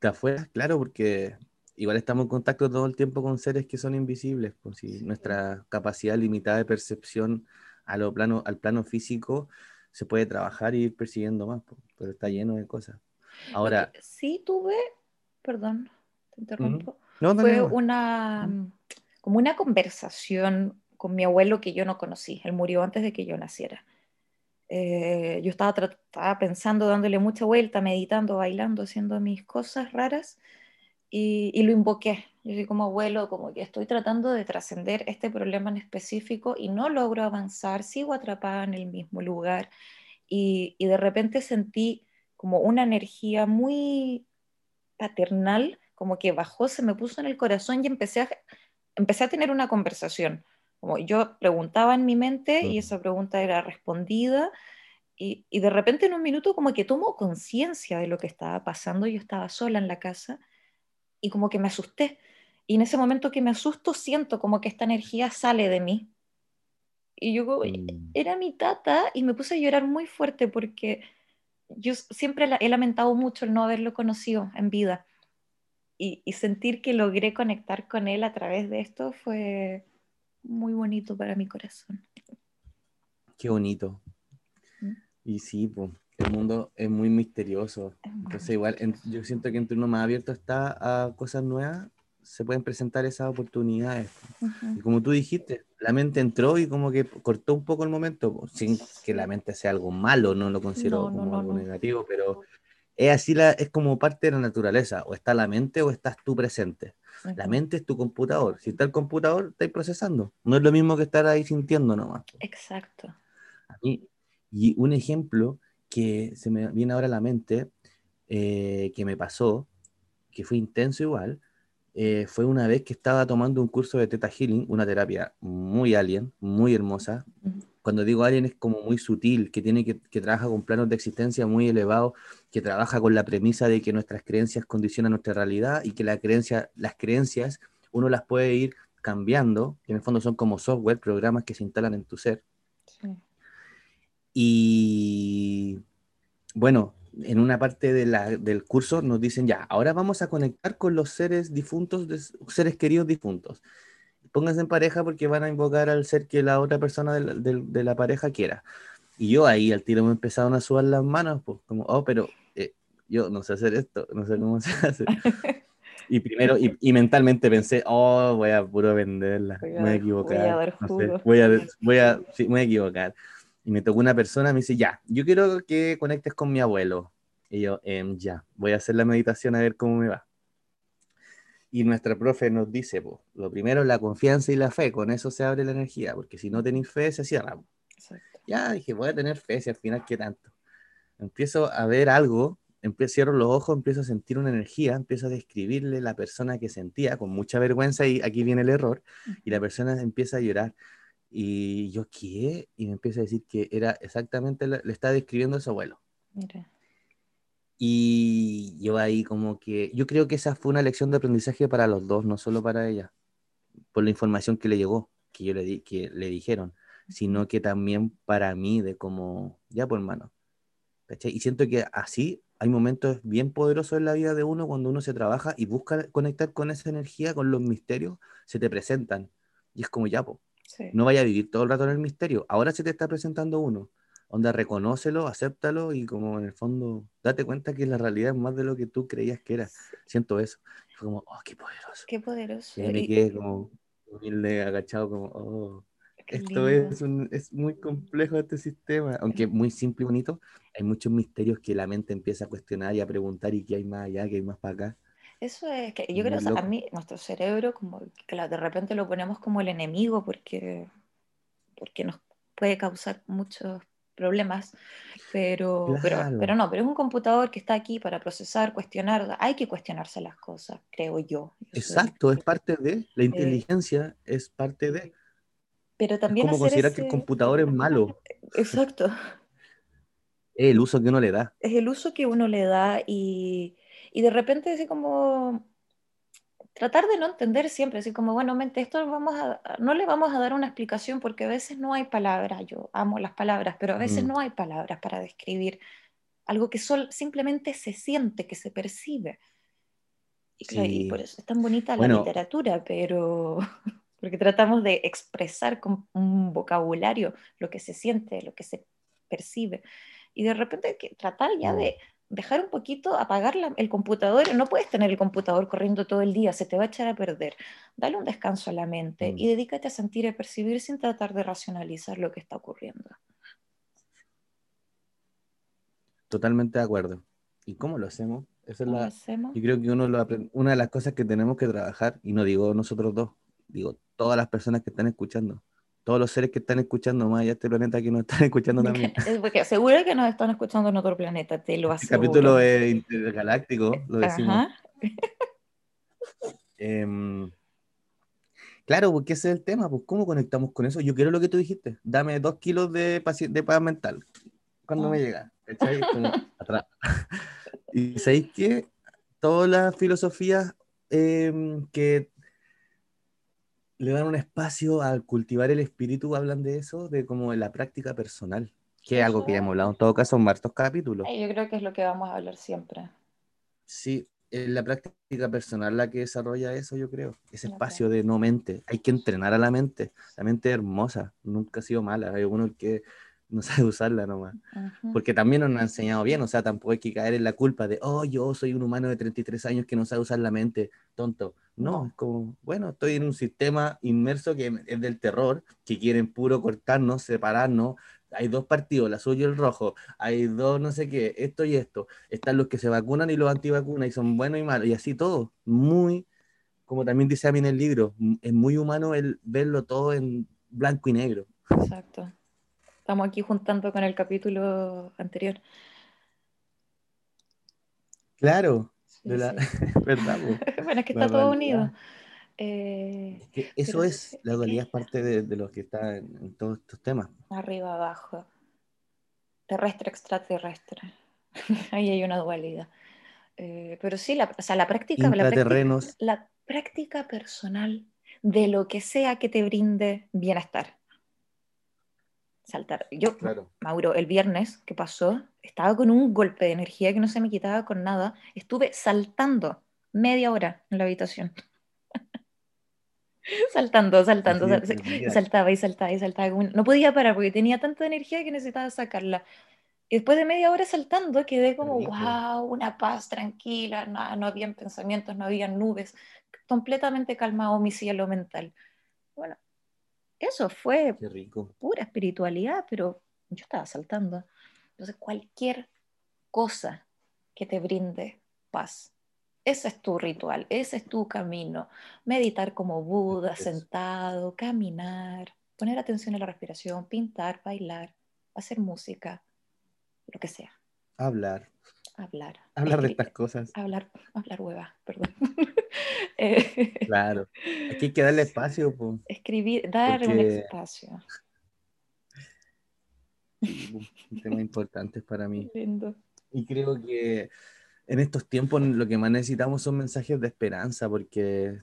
De afuera, claro, porque igual estamos en contacto todo el tiempo con seres que son invisibles, por pues si nuestra capacidad limitada de percepción a lo plano, al plano físico se puede trabajar y ir persiguiendo más, pero está lleno de cosas. Ahora. Sí, tuve, perdón, te interrumpo. Fue una, como una conversación con mi abuelo que yo no conocí. Él murió antes de que yo naciera. Eh, yo estaba, estaba, pensando, dándole mucha vuelta, meditando, bailando, haciendo mis cosas raras y, y lo invoqué. Yo soy como abuelo, como que estoy tratando de trascender este problema en específico y no logro avanzar, sigo atrapada en el mismo lugar y, y de repente sentí como una energía muy paternal, como que bajó, se me puso en el corazón y empecé a, empecé a tener una conversación. Como yo preguntaba en mi mente y esa pregunta era respondida y, y de repente en un minuto como que tomo conciencia de lo que estaba pasando, yo estaba sola en la casa y como que me asusté y en ese momento que me asusto, siento como que esta energía sale de mí. Y yo, mm. era mi tata y me puse a llorar muy fuerte porque yo siempre he lamentado mucho el no haberlo conocido en vida. Y, y, sentir que logré conectar con él a través de esto fue muy bonito para mi corazón. Qué bonito. ¿Mm? Y sí, pues, el mundo es muy misterioso. Entonces, igual, yo siento que entre uno más abierto está a cosas nuevas, se pueden presentar esas oportunidades. Y como tú dijiste, la mente entró y como que cortó un poco el momento, sin que la mente sea algo malo, no lo considero como algo negativo, pero es así, la, es como parte de la naturaleza, o está la mente o estás tú presente. La mente es tu computador, si está el computador, estáis procesando, no es lo mismo que estar ahí sintiendo nomás. Exacto. y un ejemplo que se me viene ahora a la mente, eh, que me pasó, que fue intenso igual, eh, fue una vez que estaba tomando un curso de Theta Healing, una terapia muy alien, muy hermosa. Cuando digo alien es como muy sutil, que tiene que, que trabaja con planos de existencia muy elevados, que trabaja con la premisa de que nuestras creencias condicionan nuestra realidad y que la creencia, las creencias uno las puede ir cambiando, que en el fondo son como software, programas que se instalan en tu ser. Y bueno, en una parte del curso nos dicen ya, ahora vamos a conectar con los seres difuntos, seres queridos difuntos. Pónganse en pareja porque van a invocar al ser que la otra persona de la, pareja quiera. Y yo ahí al tiro me empezaron a sudar las manos, pues como, oh, pero eh, yo no sé hacer esto, no sé cómo se hace. [laughs] Y primero, y, mentalmente pensé, oh, voy a puro venderla, voy a, equivocar. Voy a, [laughs] voy a, sí, voy a equivocar y me tocó una persona, me dice, ya, yo quiero que conectes con mi abuelo. Y yo, em, ya, voy a hacer la meditación a ver cómo me va. Y nuestra profe nos dice, pues, lo primero la confianza y la fe, con eso se abre la energía, porque si no tenéis fe, se cierra. Ya dije, voy a tener fe, si al final, ¿qué tanto? Empiezo a ver algo, empiezo, cierro los ojos, empiezo a sentir una energía, empiezo a describirle la persona que sentía con mucha vergüenza, y aquí viene el error, y la persona empieza a llorar. Y yo, ¿qué? Y me empieza a decir que era exactamente, le está describiendo a su abuelo. Mira. Y yo ahí como que, yo creo que esa fue una lección de aprendizaje para los dos, no solo para ella, por la información que le llegó, que yo le, di, que le dijeron, sino que también para mí de como, ya por pues, hermano. Y siento que así hay momentos bien poderosos en la vida de uno cuando uno se trabaja y busca conectar con esa energía, con los misterios, se te presentan. Y es como ya, no vaya a vivir todo el rato en el misterio. Ahora se te está presentando uno onda, reconócelo, acéptalo y como en el fondo, date cuenta que la realidad es más de lo que tú creías que era. Siento eso. fue como, oh, qué poderoso. Qué poderoso. Y me quedé como humilde, agachado, como, oh, esto es, es muy complejo este sistema. Aunque muy simple y bonito, hay muchos misterios que la mente empieza a cuestionar y a preguntar y qué hay más allá, qué hay más para acá. Eso es que yo creo que a mí, nuestro cerebro, como que de repente lo ponemos como el enemigo porque, porque nos puede causar muchos problemas, pero, pero, pero, no, pero es un computador que está aquí para procesar, cuestionar, hay que cuestionarse las cosas, creo yo. Exacto, es parte de, la eh, inteligencia es parte de. Pero también... Es como considerar que el computador es malo. [laughs] Exacto. Es el uso que uno le da. Es el uso que uno le da y, y de repente así como tratar de no entender siempre, así como, bueno, mente, esto vamos a, no le vamos a dar una explicación porque a veces no hay palabras, yo amo las palabras, pero a veces mm. no hay palabras para describir algo que sol, simplemente se siente, que se percibe. Y, por eso es tan bonita la literatura, pero [laughs] porque tratamos de expresar con un vocabulario lo que se siente, lo que se percibe. Y de repente que tratar ya de mm dejar un poquito, apagar el computador. No puedes tener el computador corriendo todo el día, se te va a echar a perder. Dale un descanso a la mente y mm. dedícate a sentir y percibir sin tratar de racionalizar lo que está ocurriendo. Totalmente de acuerdo. ¿Y cómo lo hacemos? Esa es la, hacemos? Yo creo que uno lo una de las cosas que tenemos que trabajar, y no digo nosotros dos, digo todas las personas que están escuchando, todos los seres que están escuchando más allá de este planeta que nos están [laughs] escuchando también. Porque seguro que nos están escuchando en otro planeta, te lo aseguro. El capítulo es intergaláctico, lo decimos. [laughs] Em, claro, porque ese es el tema, pues ¿cómo conectamos con eso? Yo quiero lo que tú dijiste, dame dos kilos de, de paz mental. cuando me ah. llega? [laughs] atrás. y sabéis que todas las filosofías em, que le dan un espacio al cultivar el espíritu, hablan de eso, de como la práctica personal, que es algo que ya hemos hablado en todo caso en varios capítulos. Yo creo que es lo que vamos a hablar siempre. Sí, es la práctica personal la que desarrolla eso, yo creo. Ese espacio de no mente. Hay que entrenar a la mente. La mente es hermosa, nunca ha sido mala. Hay uno que no sabe usarla nomás. Porque también nos ha enseñado bien, o sea, tampoco hay que caer en la culpa de, oh, yo soy un humano de 33 años que no sabe usar la mente, tonto. No, es como, bueno, estoy en un sistema inmerso que es del terror, que quieren puro cortarnos, separarnos. Hay dos partidos, el azul y el rojo. Hay dos, no sé qué, esto y esto. Están los que se vacunan y los antivacunas y son buenos y malos. Y así todo. Muy, como también dice a mí en el libro, es muy humano el verlo todo en blanco y negro. Exacto. Estamos aquí juntando con el capítulo anterior. Claro, [laughs] ¿verdad? [laughs] bueno, es que está todo unido. Eh, eso es, la dualidad es parte de, lo que está en, todos estos temas. Arriba, abajo. Terrestre, extraterrestre. [laughs] Ahí hay una dualidad. Eh, pero sí, la, o sea, la práctica, la práctica, la práctica personal de lo que sea que te brinde bienestar. Saltar. Yo, Mauro, el viernes que pasó, estaba con un golpe de energía que no se me quitaba con nada. Estuve saltando media hora en la habitación. [laughs] saltando, saltando, saltaba y saltaba y saltaba. No podía parar porque tenía tanta energía que necesitaba sacarla. Y después de media hora saltando quedé como, wow, una paz tranquila, no, no habían pensamientos, no había nubes, completamente calmado mi cielo mental. Eso fue pura espiritualidad, pero yo estaba saltando. Entonces, cualquier cosa que te brinde paz, Ese es tu ritual, ese es tu camino. Meditar como Buda, Es- sentado, caminar, poner atención a la respiración, pintar, bailar, hacer música, lo que sea. Hablar, Hablar. hablar de estas cosas. Hablar, hablar hueva, perdón. [laughs] Eh, Claro. Aquí hay que darle espacio, po. escribir, dar un espacio. un tema importante para mí. Lindo. Y creo que en estos tiempos lo que más necesitamos son mensajes de esperanza, porque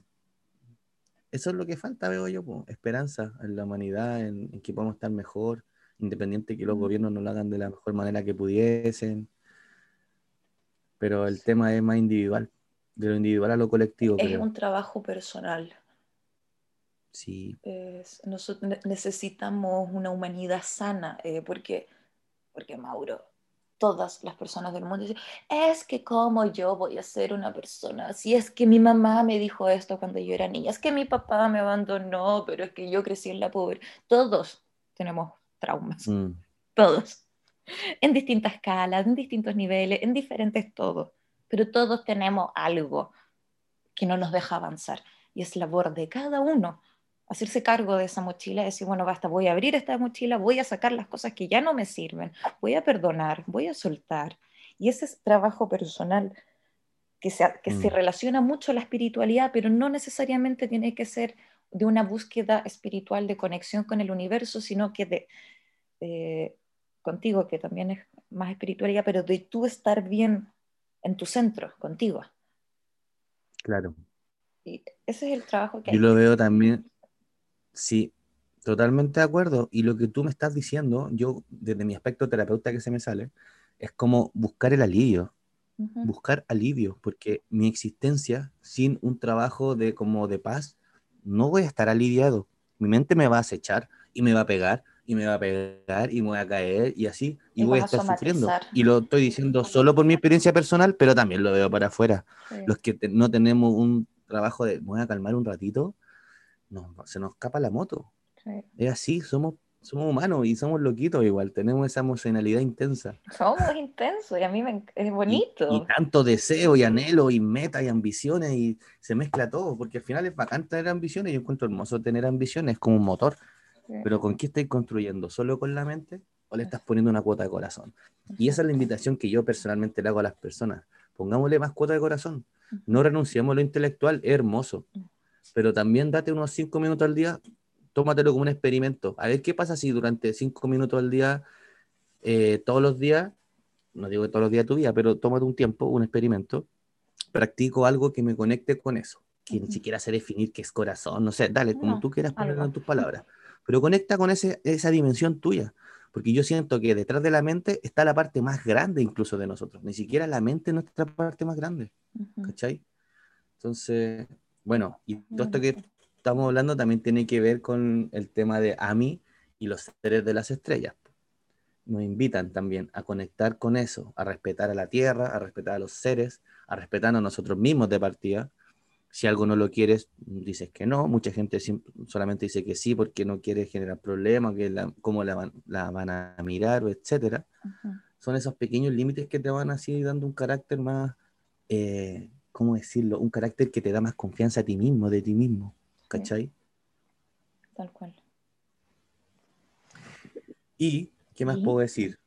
eso es lo que falta, veo yo, po, esperanza en la humanidad, en, en que podamos estar mejor, independiente de que los gobiernos no lo hagan de la mejor manera que pudiesen. Pero el tema es más individual, de lo individual a lo colectivo, Es creo. un trabajo personal. Sí, Es- nosotros ne- necesitamos una humanidad sana, eh, porque, porque Mauro, todas las personas del mundo dicen, es que como yo voy a ser una persona, si es que mi mamá me dijo esto cuando yo era niña, es que mi papá me abandonó, pero es que yo crecí en la pobreza. Todos tenemos traumas, mm, todos, en distintas escalas, en distintos niveles, en diferentes todos, pero todos tenemos algo que no nos deja avanzar. Y es labor de cada uno hacerse cargo de esa mochila decir, bueno, basta, voy a abrir esta mochila, voy a sacar las cosas que ya no me sirven, voy a perdonar, voy a soltar. Y ese es trabajo personal que se, que se Mm. relaciona mucho a la espiritualidad, pero no necesariamente tiene que ser de una búsqueda espiritual de conexión con el universo, sino que de, eh, contigo, que también es más espiritualidad, pero de tú estar bien en tu centro, contigo. claro. Y ese es el trabajo que Yo hay. lo veo también, sí, totalmente de acuerdo. Y lo que tú me estás diciendo, yo desde mi aspecto terapeuta que se me sale, es como buscar el alivio, buscar alivio, porque mi existencia sin un trabajo de como de paz, no voy a estar aliviado. Mi mente me va a acechar y me va a pegar y me va a pegar y me voy a caer y así, y, Y voy a estar sufriendo. Y lo estoy diciendo solo por mi experiencia personal, pero también lo veo para afuera Sí. los que te- no tenemos un trabajo de me voy a calmar un ratito, no, se nos escapa la moto. Sí. Es así, somos, somos humanos y somos loquitos igual, tenemos esa emocionalidad intensa. Somos intensos y a mí me, es Y, bonito. y tanto deseo y anhelo y meta y ambiciones y se mezcla todo, porque al final es bacán tener ambiciones, yo encuentro hermoso tener ambiciones, es como un motor, Sí. pero ¿con qué estáis construyendo? ¿Solo con la mente o le estás poniendo una cuota de corazón? Y esa es la invitación que yo personalmente le hago a las personas. Pongámosle más cuota de corazón. No renunciemos a lo intelectual, es hermoso. Pero también date unos cinco minutos al día, tómatelo como un experimento. A ver qué pasa si durante cinco minutos al día, eh, todos los días, no digo que todos los días de tu vida, pero tómate un tiempo, un experimento, practico algo que me conecte con eso. Que Ujú. ni siquiera sé definir qué es corazón, no sé, dale, como No, tú quieras ponerlo en tus palabras. Pero conecta con ese, esa dimensión tuya. Porque yo siento que detrás de la mente está la parte más grande incluso de nosotros. Ni siquiera la mente es nuestra parte más grande. Ujú. ¿Cachai? Entonces, bueno, y todo esto que estamos hablando también tiene que ver con el tema de Ami y los seres de las estrellas. Nos invitan también a conectar con eso, a respetar a la Tierra, a respetar a los seres, a respetarnos a nosotros mismos de partida. Si algo no lo quieres, dices que no. Mucha gente solamente dice que sí porque no quiere generar problemas, que la, cómo la van, la van a mirar, etcétera Ujú. son esos pequeños límites que te van así dando un carácter más, eh, ¿cómo decirlo? Un carácter que te da más confianza a ti mismo, de ti mismo, ¿cachai? Tal cual. Y, ¿qué más ¿Y? puedo decir?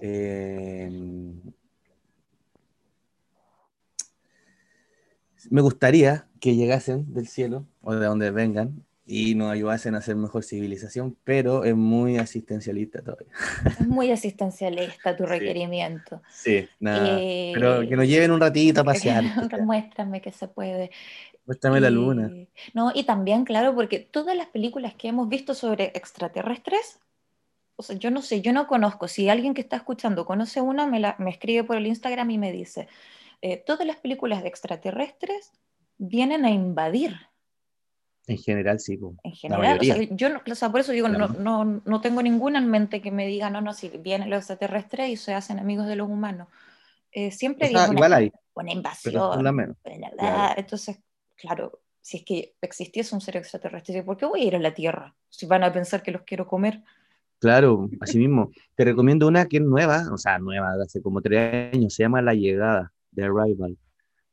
Eh, me gustaría que llegasen del cielo o de donde vengan y nos ayudasen a ser mejor civilización, pero es muy asistencialista todavía. Es muy asistencialista tu [laughs] Sí. requerimiento. Sí, nada. Eh, Pero que nos lleven un ratito a pasear. que. [laughs] Muéstrame que se puede. Muéstrame la luna. No, y también, claro, porque todas las películas que hemos visto sobre extraterrestres, o sea, yo no sé, yo no conozco. Si alguien que está escuchando conoce una, me, la, me escribe por el Instagram y me dice, eh, todas las películas de extraterrestres vienen a invadir En general, sí. en general. O sea, mayoría. yo no, o sea, por eso digo, no, no, no tengo ninguna en mente que me diga, no, no, si vienen los extraterrestres y se hacen amigos de los humanos. Eh, siempre O sea, viene una, hay, invasión. menos. Claro. Entonces, claro, si es que existiese un ser extraterrestre, ¿por qué voy a ir a la Tierra? Si van a pensar que los quiero comer. Claro, así mismo. Te recomiendo una que es nueva, o sea, nueva, de hace como tres años, se llama La Llegada, The Arrival.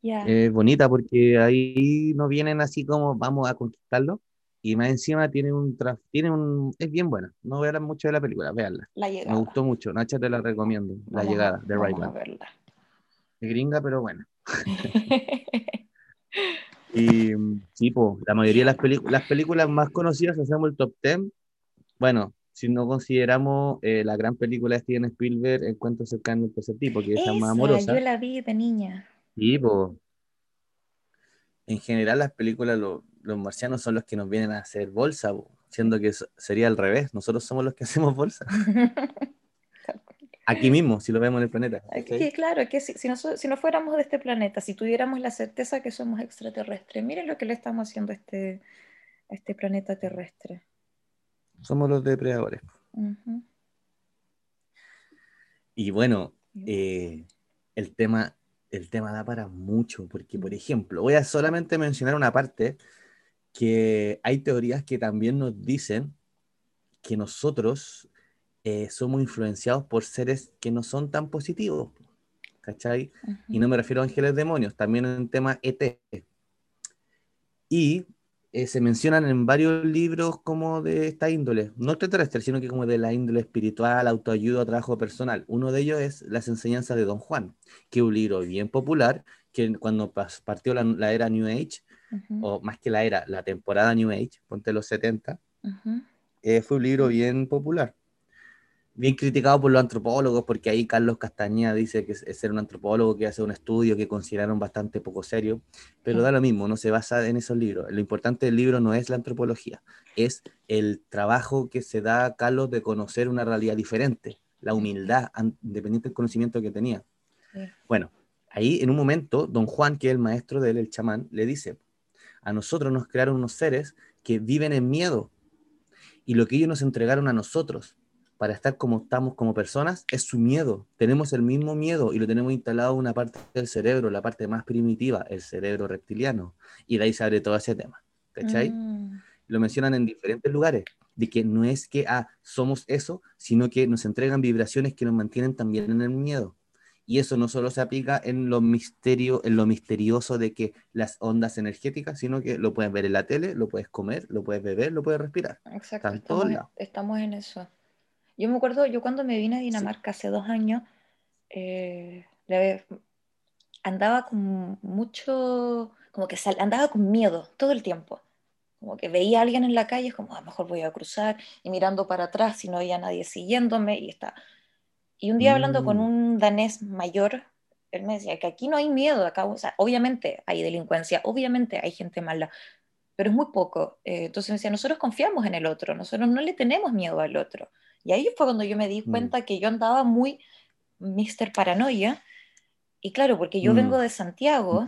Es bonita porque ahí no vienen así como vamos a conquistarlo. Y más encima tiene un, tiene un es bien buena. No vean mucho de la película, véanla. Me gustó mucho. Nacha te la recomiendo. la llegada de Rayman. Es gringa, pero bueno. [laughs] y sí, la mayoría de las, las películas más conocidas, hacemos el top 10. Bueno, si no consideramos eh, la gran película de Steven Spielberg, Encuentro cercano de ese tipo, que es más amorosa. Yo la vi de niña. Sí, pues. En general, las películas, los marcianos son los que nos vienen a hacer bolsa, siendo que sería al revés. Nosotros somos los que [laughs] hacemos bolsa. [laughs] Aquí mismo, si lo vemos en el planeta. Aquí, claro, que si, si, no, si, no, fuéramos de este planeta, si tuviéramos la certeza que somos extraterrestres, miren lo que le estamos haciendo a este, a este planeta terrestre. Somos los depredadores. Y bueno, eh, el, tema, el tema da para mucho, porque por ejemplo, voy a solamente mencionar una parte que hay teorías que también nos dicen que nosotros eh, somos influenciados por seres que no son tan positivos, ¿cachai? Y no me refiero a ángeles demonios, también en tema ET. Y eh, se mencionan en varios libros como de esta índole, no extraterrestre, sino que como de la índole espiritual, autoayuda, trabajo personal. Uno de ellos es Las enseñanzas de Don Juan, que es un libro bien popular, que cuando partió la, era New Age, o más que la era, la temporada New Age, ponte los 70, eh, fue un libro bien popular bien criticado por los antropólogos, porque ahí Carlos Castañeda dice que es, ser un antropólogo que hace un estudio que consideraron bastante poco serio, pero da lo mismo, no se basa en esos libros. Lo importante del libro no es la antropología, es el trabajo que se da a Carlos de conocer una realidad diferente, la humildad, independiente del conocimiento que tenía. Bueno, ahí en un momento, don Juan, que es el maestro de él, el chamán, le dice, a nosotros nos crearon unos seres que viven en miedo, y lo que ellos nos entregaron a nosotros para estar como estamos como personas es su miedo. Tenemos el mismo miedo y lo tenemos instalado en una parte del cerebro, la parte más primitiva, el cerebro reptiliano. Y de ahí se abre todo ese tema. ¿Cachai? Mm. Lo mencionan en diferentes lugares, de que no es que ah, somos eso, sino que nos entregan vibraciones que nos mantienen también en el miedo. Y eso no solo se aplica en lo, misterio, en lo misterioso de que las ondas energéticas, sino que lo puedes ver en la tele, lo puedes comer, lo puedes beber, lo puedes respirar. Exacto, estamos en eso. Yo me acuerdo, yo cuando me vine a Dinamarca hace dos años, eh, andaba con mucho, como que andaba con miedo todo el tiempo. Como que veía a alguien en la calle, como, a ah, lo mejor voy a cruzar, y mirando para atrás si no había nadie siguiéndome, y está. Y un día hablando con mm. un danés mayor, él me decía que aquí no hay miedo, acá, o sea, obviamente hay delincuencia, obviamente hay gente mala, pero es muy poco. Eh, entonces me decía, nosotros confiamos en el otro, nosotros no le tenemos miedo al otro. Y ahí fue cuando yo me di mm. cuenta que yo andaba muy Mr. Paranoia. Y claro, porque yo vengo mm. de Santiago,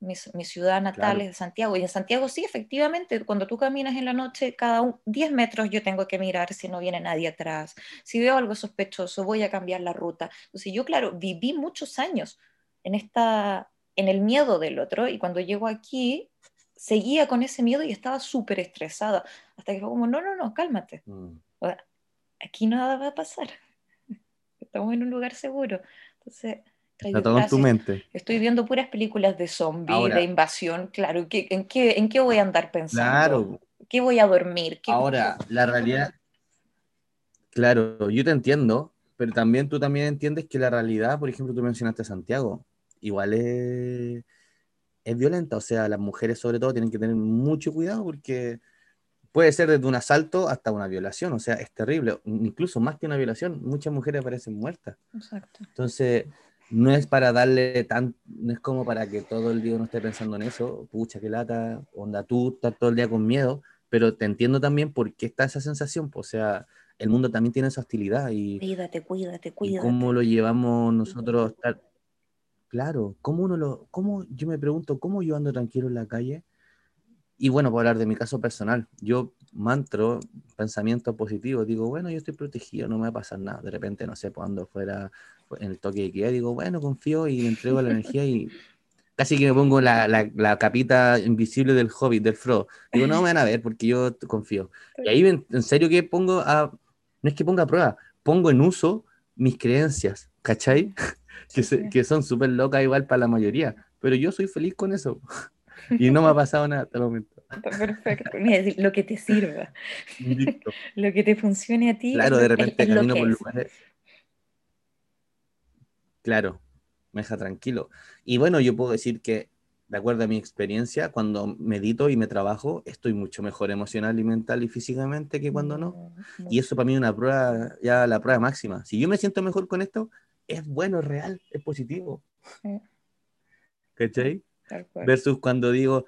mi, mi, ciudad natal es de Santiago, y en Santiago sí, efectivamente, cuando tú caminas en la noche, cada 10 metros yo tengo que mirar si no viene nadie atrás. Si veo algo sospechoso, voy a cambiar la ruta. Entonces yo, claro, viví muchos años en, esta, en el miedo del otro, y cuando llego aquí, seguía con ese miedo y estaba súper estresada, hasta que fue como, no, no, no, cálmate. Mm aquí nada va a pasar. [laughs] Estamos en un lugar seguro. Entonces, Está todo en tu mente. Estoy viendo puras películas de zombies, de invasión. Claro, en, qué, ¿en qué voy a andar pensando? Claro. ¿Qué voy a dormir? Ahora, la realidad. Claro, yo te entiendo, pero también tú también entiendes que la realidad, por ejemplo, tú mencionaste Santiago, igual es, es violenta. O sea, las mujeres, sobre todo, tienen que tener mucho cuidado porque puede ser desde un asalto hasta una violación, o sea, es terrible, incluso más que una violación, muchas mujeres aparecen muertas. Exacto. Entonces, no es para darle tan, no es como para que todo el día no esté pensando en eso, pucha, qué lata, onda tú, estás todo el día con miedo, pero te entiendo también por qué está esa sensación, o sea, el mundo también tiene esa hostilidad y... Cuídate, cuídate, cuídate. ¿Cómo lo llevamos nosotros? Estar... Claro, ¿cómo uno lo, cómo, yo me pregunto, ¿cómo yo ando tranquilo en la calle? Y bueno, por hablar de mi caso personal, yo mantro pensamiento positivo, digo, bueno, yo estoy protegido, no me va a pasar nada. De repente, no sé, cuando fuera en el toque de queda, digo, bueno, confío y entrego la energía y casi que me pongo la, la, capita invisible del hobbit, del Frodo. Digo, no me van a ver porque yo confío. Y ahí, en serio, que pongo a, no es que ponga a prueba, pongo en uso mis creencias, ¿cachai? [laughs] que, que son súper locas igual para la mayoría pero yo soy feliz con eso. Y no me ha pasado nada hasta el momento. Perfecto. Mira, lo que te sirva. [laughs] lo que te funcione a ti. Claro, de repente camino por lugares. Claro, me deja tranquilo. Y bueno, yo puedo decir que, de acuerdo a mi experiencia, cuando medito y me trabajo, estoy mucho mejor emocional y mental y físicamente que cuando no. Y eso para mí es una prueba, ya la prueba máxima. Si yo me siento mejor con esto, es bueno, es real, es positivo. ¿Cachai? Versus cuando digo,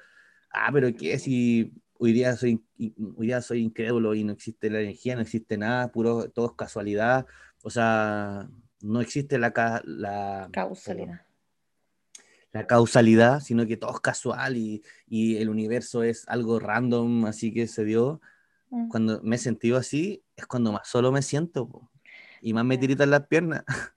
ah, pero ¿qué si hoy día soy, hoy día soy incrédulo y no existe la energía, no existe nada, puro, todo es casualidad? O sea, no existe la, la causalidad. La causalidad, sino que todo es casual y, y, el universo es algo random, así que se dio. Mm. Cuando me he sentido así, es cuando más solo me siento y más me tiritan las piernas. [laughs]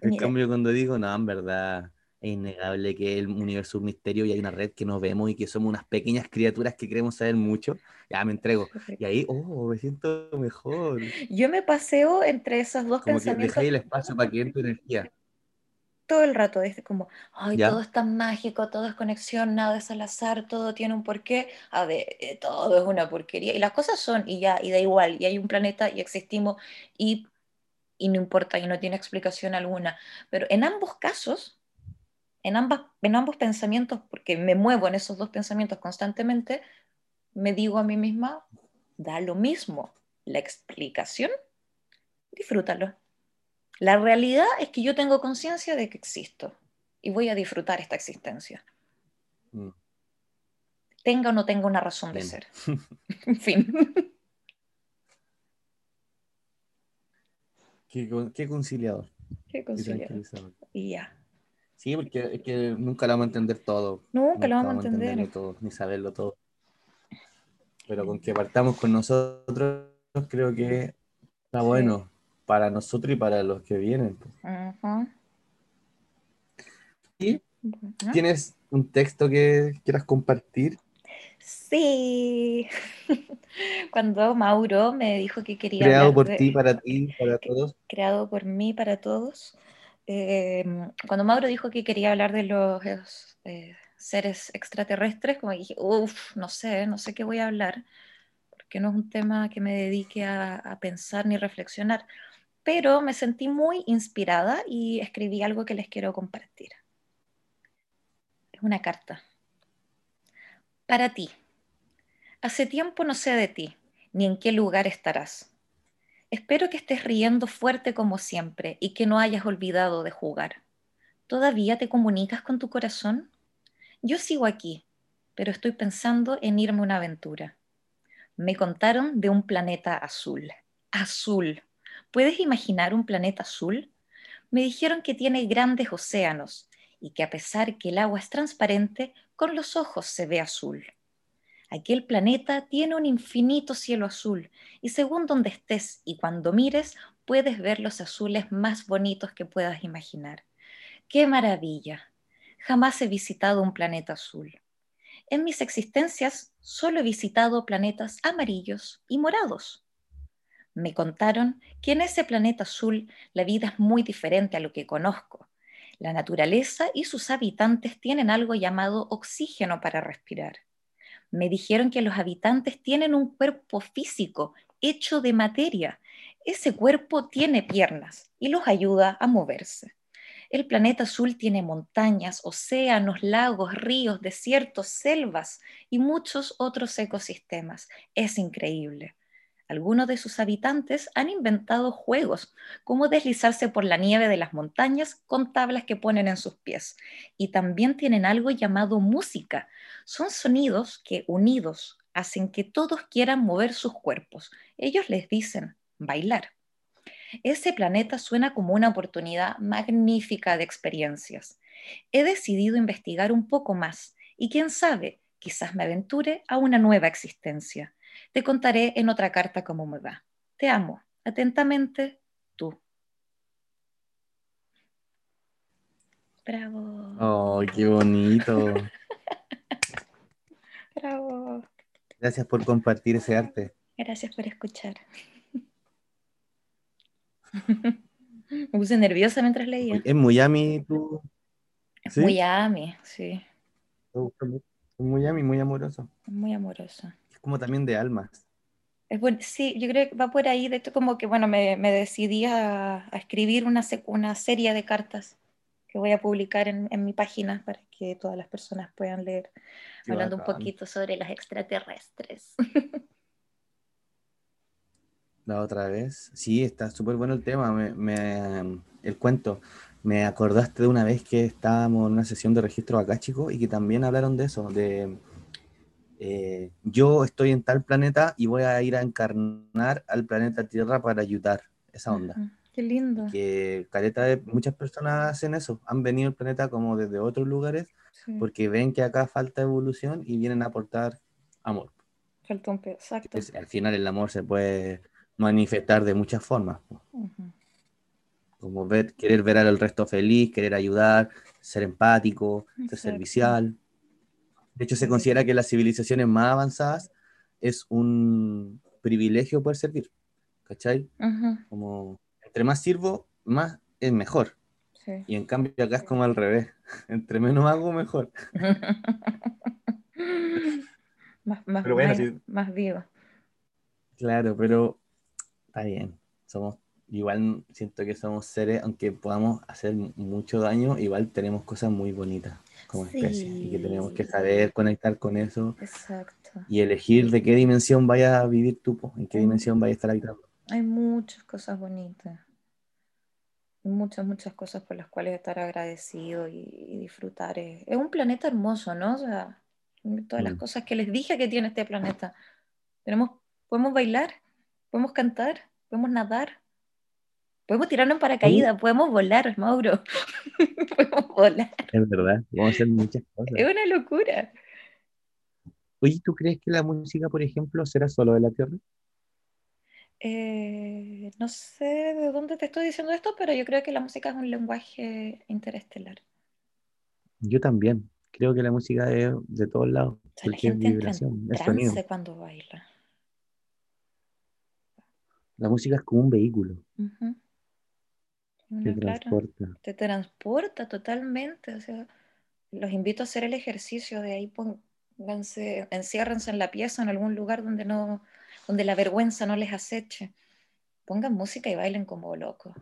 en cambio, cuando digo, no, en verdad, es innegable que el universo es un misterio y hay una red que nos vemos y que somos unas pequeñas criaturas que queremos saber mucho. Ya me entrego. Y ahí, oh, me siento mejor. Yo me paseo entre esos dos como pensamientos. Que el espacio para que entre energía. Todo el rato, es como, ay, todo es tan mágico, todo es conexión, nada es al azar, todo tiene un porqué. A ver, eh, todo es una porquería. Y las cosas son, y ya, y da igual, y hay un planeta y existimos, y, y no importa, y no tiene explicación alguna. Pero en ambos casos, en, ambas, en ambos pensamientos, porque me muevo en esos dos pensamientos constantemente, me digo a mí misma, da lo mismo. La explicación, disfrútalo. La realidad es que yo tengo conciencia de que existo y voy a disfrutar esta existencia. Mm. Tenga o no tenga una razón de ser. [laughs] en fin. Qué, conciliador. Qué conciliador. y ya. Sí, porque es que nunca lo vamos a entender todo. Nunca, lo vamos a entender. Todo, ni saberlo todo. Pero con que partamos con nosotros, creo que está bueno para nosotros y para los que vienen. ¿Y tienes un texto que quieras compartir? Sí. [laughs] Cuando Mauro me dijo que quería. Creado por ti, para ti, para todos. Creado por mí, para todos. Em, cuando Mauro dijo que quería hablar de los eh, seres extraterrestres, como dije, uff, no sé, no sé qué voy a hablar, porque no es un tema que me dedique a, pensar ni reflexionar, pero me sentí muy inspirada y escribí algo que les quiero compartir. Es una carta. Para ti. Hace tiempo no sé de ti, ni en qué lugar estarás Espero que estés riendo fuerte como siempre y que no hayas olvidado de jugar. ¿Todavía te comunicas con tu corazón? Yo sigo aquí, pero estoy pensando en irme a una aventura. Me contaron de un planeta azul. Azul. ¿Puedes imaginar un planeta azul? Me dijeron que tiene grandes océanos y que a pesar que el agua es transparente, con los ojos se ve azul. Aquel planeta tiene un infinito cielo azul y según donde estés y cuando mires puedes ver los azules más bonitos que puedas imaginar. ¡Qué maravilla! Jamás he visitado un planeta azul. En mis existencias solo he visitado planetas amarillos y morados. Me contaron que en ese planeta azul la vida es muy diferente a lo que conozco. La naturaleza y sus habitantes tienen algo llamado oxígeno para respirar me dijeron que los habitantes tienen un cuerpo físico hecho de materia. Ese cuerpo tiene piernas y los ayuda a moverse. El planeta azul tiene montañas, océanos, lagos, ríos, desiertos, selvas y muchos otros ecosistemas. Es increíble. Algunos de sus habitantes han inventado juegos, como deslizarse por la nieve de las montañas con tablas que ponen en sus pies. Y también tienen algo llamado música. Son sonidos que, unidos, hacen que todos quieran mover sus cuerpos. Ellos les dicen bailar. Ese planeta suena como una oportunidad magnífica de experiencias. He decidido investigar un poco más y quién sabe, quizás me aventure a una nueva existencia. Te contaré en otra carta cómo me va. Te amo. Atentamente, tú. Bravo. Oh, qué bonito. [laughs] Bravo. Gracias por compartir ese arte. Gracias por escuchar. [laughs] Me puse nerviosa mientras leía. ¿Es Miami Es muy yami, sí. Muy yami, muy amoroso. Muy amoroso. Como también de almas. Es bueno, sí, yo creo que va por ahí. De hecho, como que, bueno, me, me decidí a, a, escribir una, una serie de cartas que voy a publicar en, en, mi página para que todas las personas puedan leer, hablando un poquito sobre las extraterrestres. [laughs] La otra vez, sí, está súper bueno el tema, me, me, el cuento. Me acordaste de una vez que estábamos en una sesión de registro acá, chicos, y que también hablaron de eso, de eh, yo estoy en tal planeta y voy a ir a encarnar al planeta Tierra para ayudar esa onda. Qué lindo. Que careta de muchas personas hacen eso, han venido al planeta como desde otros lugares porque ven que acá falta evolución y vienen a aportar amor. Falta un exacto. al final el amor se puede manifestar de muchas formas. Como ver, querer ver al resto feliz, querer ayudar, ser empático, ser servicial. De hecho, se considera que las civilizaciones más avanzadas es un privilegio poder servir. ¿Cachai? Como entre más sirvo, más es mejor. Y en cambio acá es como al revés. [laughs] Entre menos hago, mejor. [laughs] más, más, más, vivo. Claro, pero está bien. Somos, igual siento que somos seres, aunque podamos hacer mucho daño, igual tenemos cosas muy bonitas como especie y que tenemos que saber conectar con eso Exacto. y elegir de qué dimensión vaya a vivir tú, en qué dimensión vaya a estar habitando. Hay muchas cosas bonitas, muchas, muchas cosas por las cuales estar agradecido y, disfrutar. Es, un planeta hermoso, ¿no? O sea, todas las mm. cosas que les dije que tiene este planeta. Tenemos, podemos bailar, podemos cantar, podemos nadar, Podemos tirarnos en paracaídas, podemos volar, Mauro. [laughs] podemos volar. Es verdad, vamos a hacer muchas cosas. Es una locura. Oye, ¿tú crees que la música, por ejemplo, será solo de la Tierra? Eh, no sé de dónde te estoy diciendo esto, pero yo creo que la música es un lenguaje interestelar. Yo también. Creo que la música es de todos lados. O la gente vibración, entra en cuando baila. La música es como un vehículo. Te transporta. Te transporta totalmente. O sea, los invito a hacer el ejercicio de ahí, pónganse, enciérrense en la pieza, en algún lugar donde, no, donde la vergüenza no les aceche. Pongan música y bailen como locos.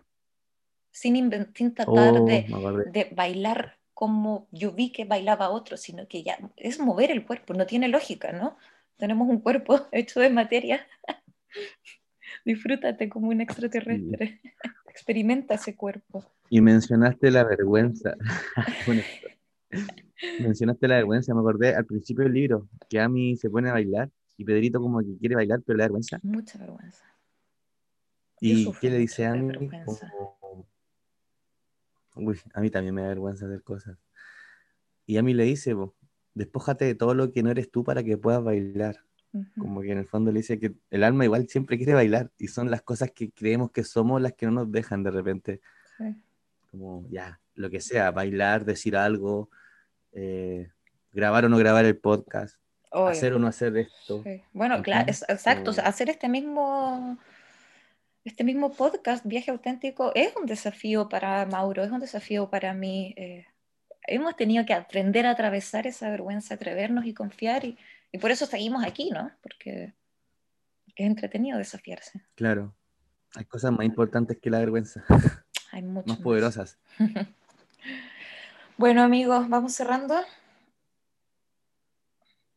Sin, tratar oh, de, de, bailar como yo vi que bailaba otro, sino que ya es mover el cuerpo, no tiene lógica, ¿no? Tenemos un cuerpo [laughs] hecho de materia. [laughs] Disfrútate como un extraterrestre [laughs] experimenta ese cuerpo. Y mencionaste la vergüenza. [laughs] mencionaste la vergüenza, me acordé al principio del libro, que Ami se pone a bailar y Pedrito como que quiere bailar, pero le da vergüenza. Mucha vergüenza. ¿Y qué le dice a Ami? Uy, a mí también me da vergüenza hacer cosas. Y Ami le dice, despójate de todo lo que no eres tú para que puedas bailar. Como que en el fondo le dice que el alma igual siempre quiere bailar y son las cosas que creemos que somos las que no nos dejan de repente. Como ya, lo que sea, bailar, decir algo, eh, grabar o no grabar el podcast, hacer o no hacer esto. Bueno, claro, exacto, hacer este mismo este mismo podcast, Viaje Auténtico, es un desafío para Mauro, es un desafío para mí. Eh, hemos tenido que aprender a atravesar esa vergüenza, atrevernos y confiar y, y por eso seguimos aquí, ¿no? Porque es entretenido desafiarse. Claro. Hay cosas más importantes que la vergüenza. [laughs] Hay muchas. Más poderosas. [laughs] bueno, amigos, vamos cerrando.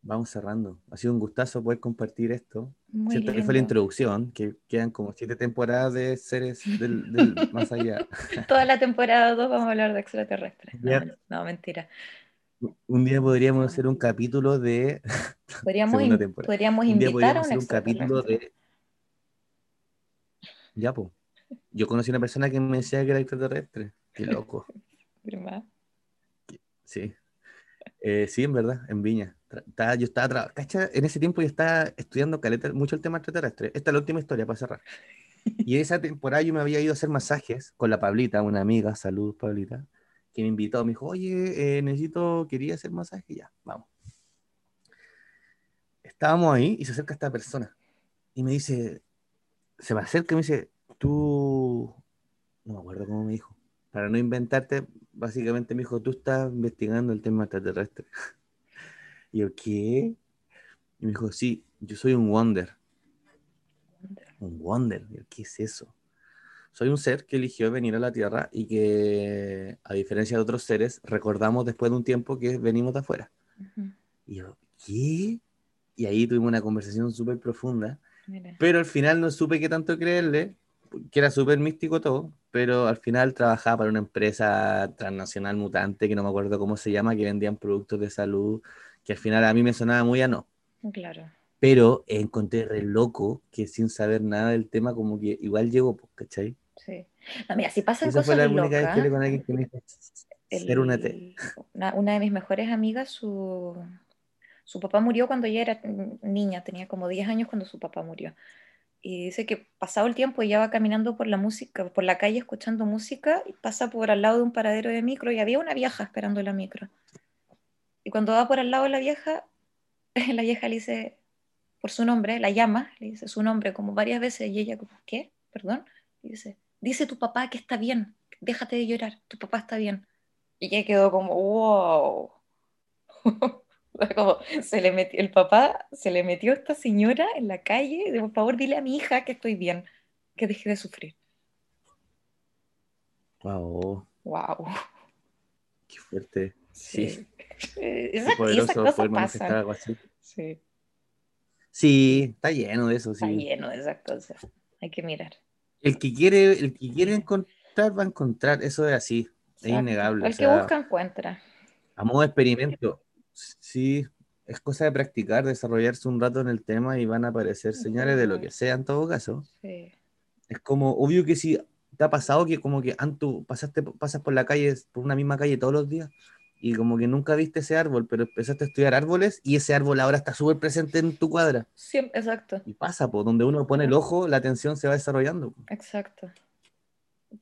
Vamos cerrando. Ha sido un gustazo poder compartir esto. Muy Siento que fue la introducción, que quedan como siete temporadas de seres del, [laughs] más allá. Toda la temporada 2 vamos a hablar de extraterrestres. no, mentira. Un día podríamos hacer un capítulo de. [laughs] Podríamos, podríamos invitar a un, un capítulo de. Ya, pues. Yo conocí a una persona que me decía que era extraterrestre. Qué loco. [laughs] Sí. Eh, sí, en verdad, en Viña. yo estaba. En ese tiempo yo estaba estudiando caleta, mucho el tema extraterrestre. Esta es la última historia para cerrar. [laughs] Y esa temporada yo me había ido a hacer masajes con la Pablita, una amiga. Saludos, Pablita que me invitó, me dijo, oye, eh, necesito, quería hacer masaje, ya, vamos. Estábamos ahí y se acerca esta persona y me dice, se me acerca y me dice, tú, no me acuerdo cómo me dijo, para no inventarte, básicamente me dijo, tú estás investigando el tema extraterrestre. [laughs] y yo, ¿qué? Y me dijo, sí, yo soy un wonder. Un wonder. Y yo, ¿Qué es eso? Soy un ser que eligió venir a la Tierra y que, a diferencia de otros seres, recordamos después de un tiempo que venimos de afuera. Y yo, ¿qué? Y ahí tuvimos una conversación súper profunda. Pero al final no supe qué tanto creerle, que era súper místico todo, pero al final trabajaba para una empresa transnacional mutante, que no me acuerdo cómo se llama, que vendían productos de salud, que al final a mí me sonaba muy a no. Claro. Pero encontré re loco que sin saber nada del tema, como que igual llegó, pues, ¿cachai? Sí. No, mira, si pasan Esa cosas fue la única vez locas, que hablé con alguien que me dijo, ser una, una de mis mejores amigas, su, su papá murió cuando ella era niña, tenía como 10 años cuando su papá murió. Y dice que pasado el tiempo ella va caminando por la música, por la calle escuchando música y pasa por al lado de un paradero de micro y había una vieja esperando la micro. Y cuando va por al lado de la vieja, [laughs] la vieja le dice por su nombre, la llama, le dice su nombre como varias veces y ella como, ¿qué? Perdón. Y dice, dice tu papá que está bien, déjate de llorar, tu papá está bien. Y ella quedó como, wow. [laughs] Como se le metió, el papá se le metió a esta señora en la calle, de, por favor dile a mi hija que estoy bien, que deje de sufrir. Wow, Wow. qué fuerte. Sí, Eh, Esas, y cosas pasan. algo así. Sí, Sí, está lleno de eso, está sí. lleno de esas cosas. Hay que mirar. El que quiere, el que quiere encontrar, va a encontrar, eso es así, es Exacto. innegable. El o que sea, busca encuentra. a modo de experimento, sí, es cosa de practicar, desarrollarse un rato en el tema y van a aparecer señales de lo que sea en todo caso. Sí. Es como, obvio que si te ha pasado que como que tú pasaste, pasas por la calle, por una misma calle todos los días y como que nunca viste ese árbol, pero empezaste a estudiar árboles y ese árbol ahora está súper presente en tu cuadra. Siempre, exacto, Y pasa, por donde uno pone el ojo, la atención se va desarrollando. po. exacto.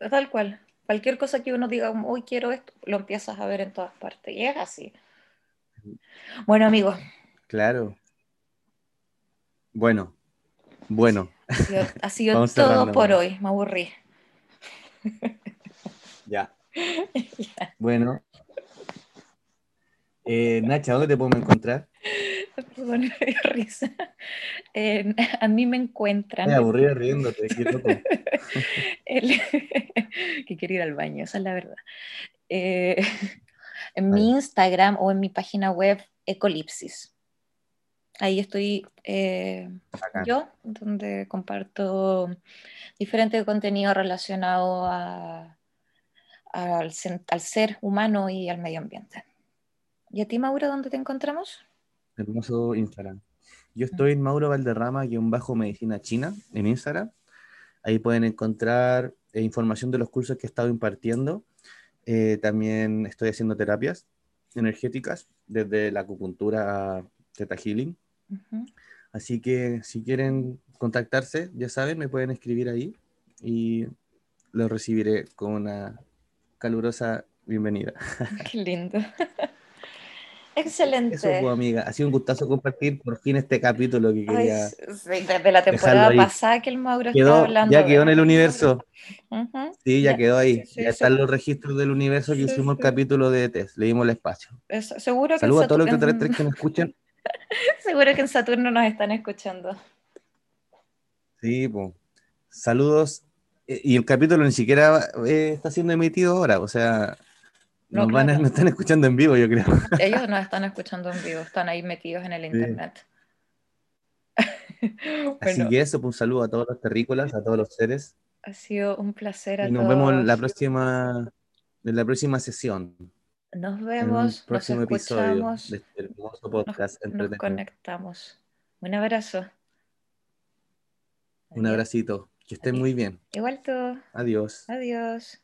Tal cual. Cualquier cosa que uno diga, hoy quiero esto, lo empiezas a ver en todas partes. Y es así. Bueno, amigos, Claro. Bueno, bueno, ha sido, ha [laughs] sido Vamos todo cerrando, por hoy. Me aburrí. ya. [laughs] Bueno. Eh, Nacha, ¿dónde te podemos encontrar? Perdón, [laughs] me dio risa. Eh, a mí me encuentran. Estoy aburrido riéndote, qué loco. [laughs] el- [laughs] que quiero ir al baño, esa es la verdad. Eh, en mi Instagram o en mi página web Ecolipsis. Ahí estoy eh, yo, donde comparto diferente contenido relacionado a- al ser humano y al medio ambiente. ¿Y a ti, Mauro, dónde te encontramos? Hermoso Instagram. Yo estoy en Mauro Valderrama, guion bajo medicina china, en Instagram. Ahí pueden encontrar eh, información de los cursos que he estado impartiendo. Eh, también estoy haciendo terapias energéticas, desde la acupuntura a Theta Healing. Ujú. Así que si quieren contactarse, ya saben, me pueden escribir ahí y los recibiré con una calurosa bienvenida. [laughs] Qué lindo. [laughs] Excelente. Eso, pues, amiga. Ha sido un gustazo compartir por fin este capítulo que Ay, quería. sí, desde la temporada pasada que el Mauro Quedó, estaba hablando. ya quedó en el universo. Sí, ya, ya, quedó ahí. sí, sí, ya están los registros del universo que hicimos el capítulo de test. Le dimos el espacio. Es- seguro, que Saludos a todos los extraterrestres que nos escuchan. [laughs] seguro que en Saturno nos están escuchando. Sí, pues. Saludos. Eh, Y el capítulo ni siquiera eh, está siendo emitido ahora. O sea, No, nos, van a, nos están escuchando en vivo, yo creo. Ellos nos están escuchando en vivo, están ahí metidos en el internet. [laughs] Así Bueno, que eso, pues un saludo a todos los terrícolas, a todos los seres. ha sido un placer a Y nos vemos en la todos. próxima, en la próxima sesión. Nos En vemos, nos próximo episodio escuchamos, de este hermoso nos, podcast nos entretenido. conectamos. Un abrazo. Un Adiós. abracito. Que estén muy bien. Igual tú. Adiós. Adiós.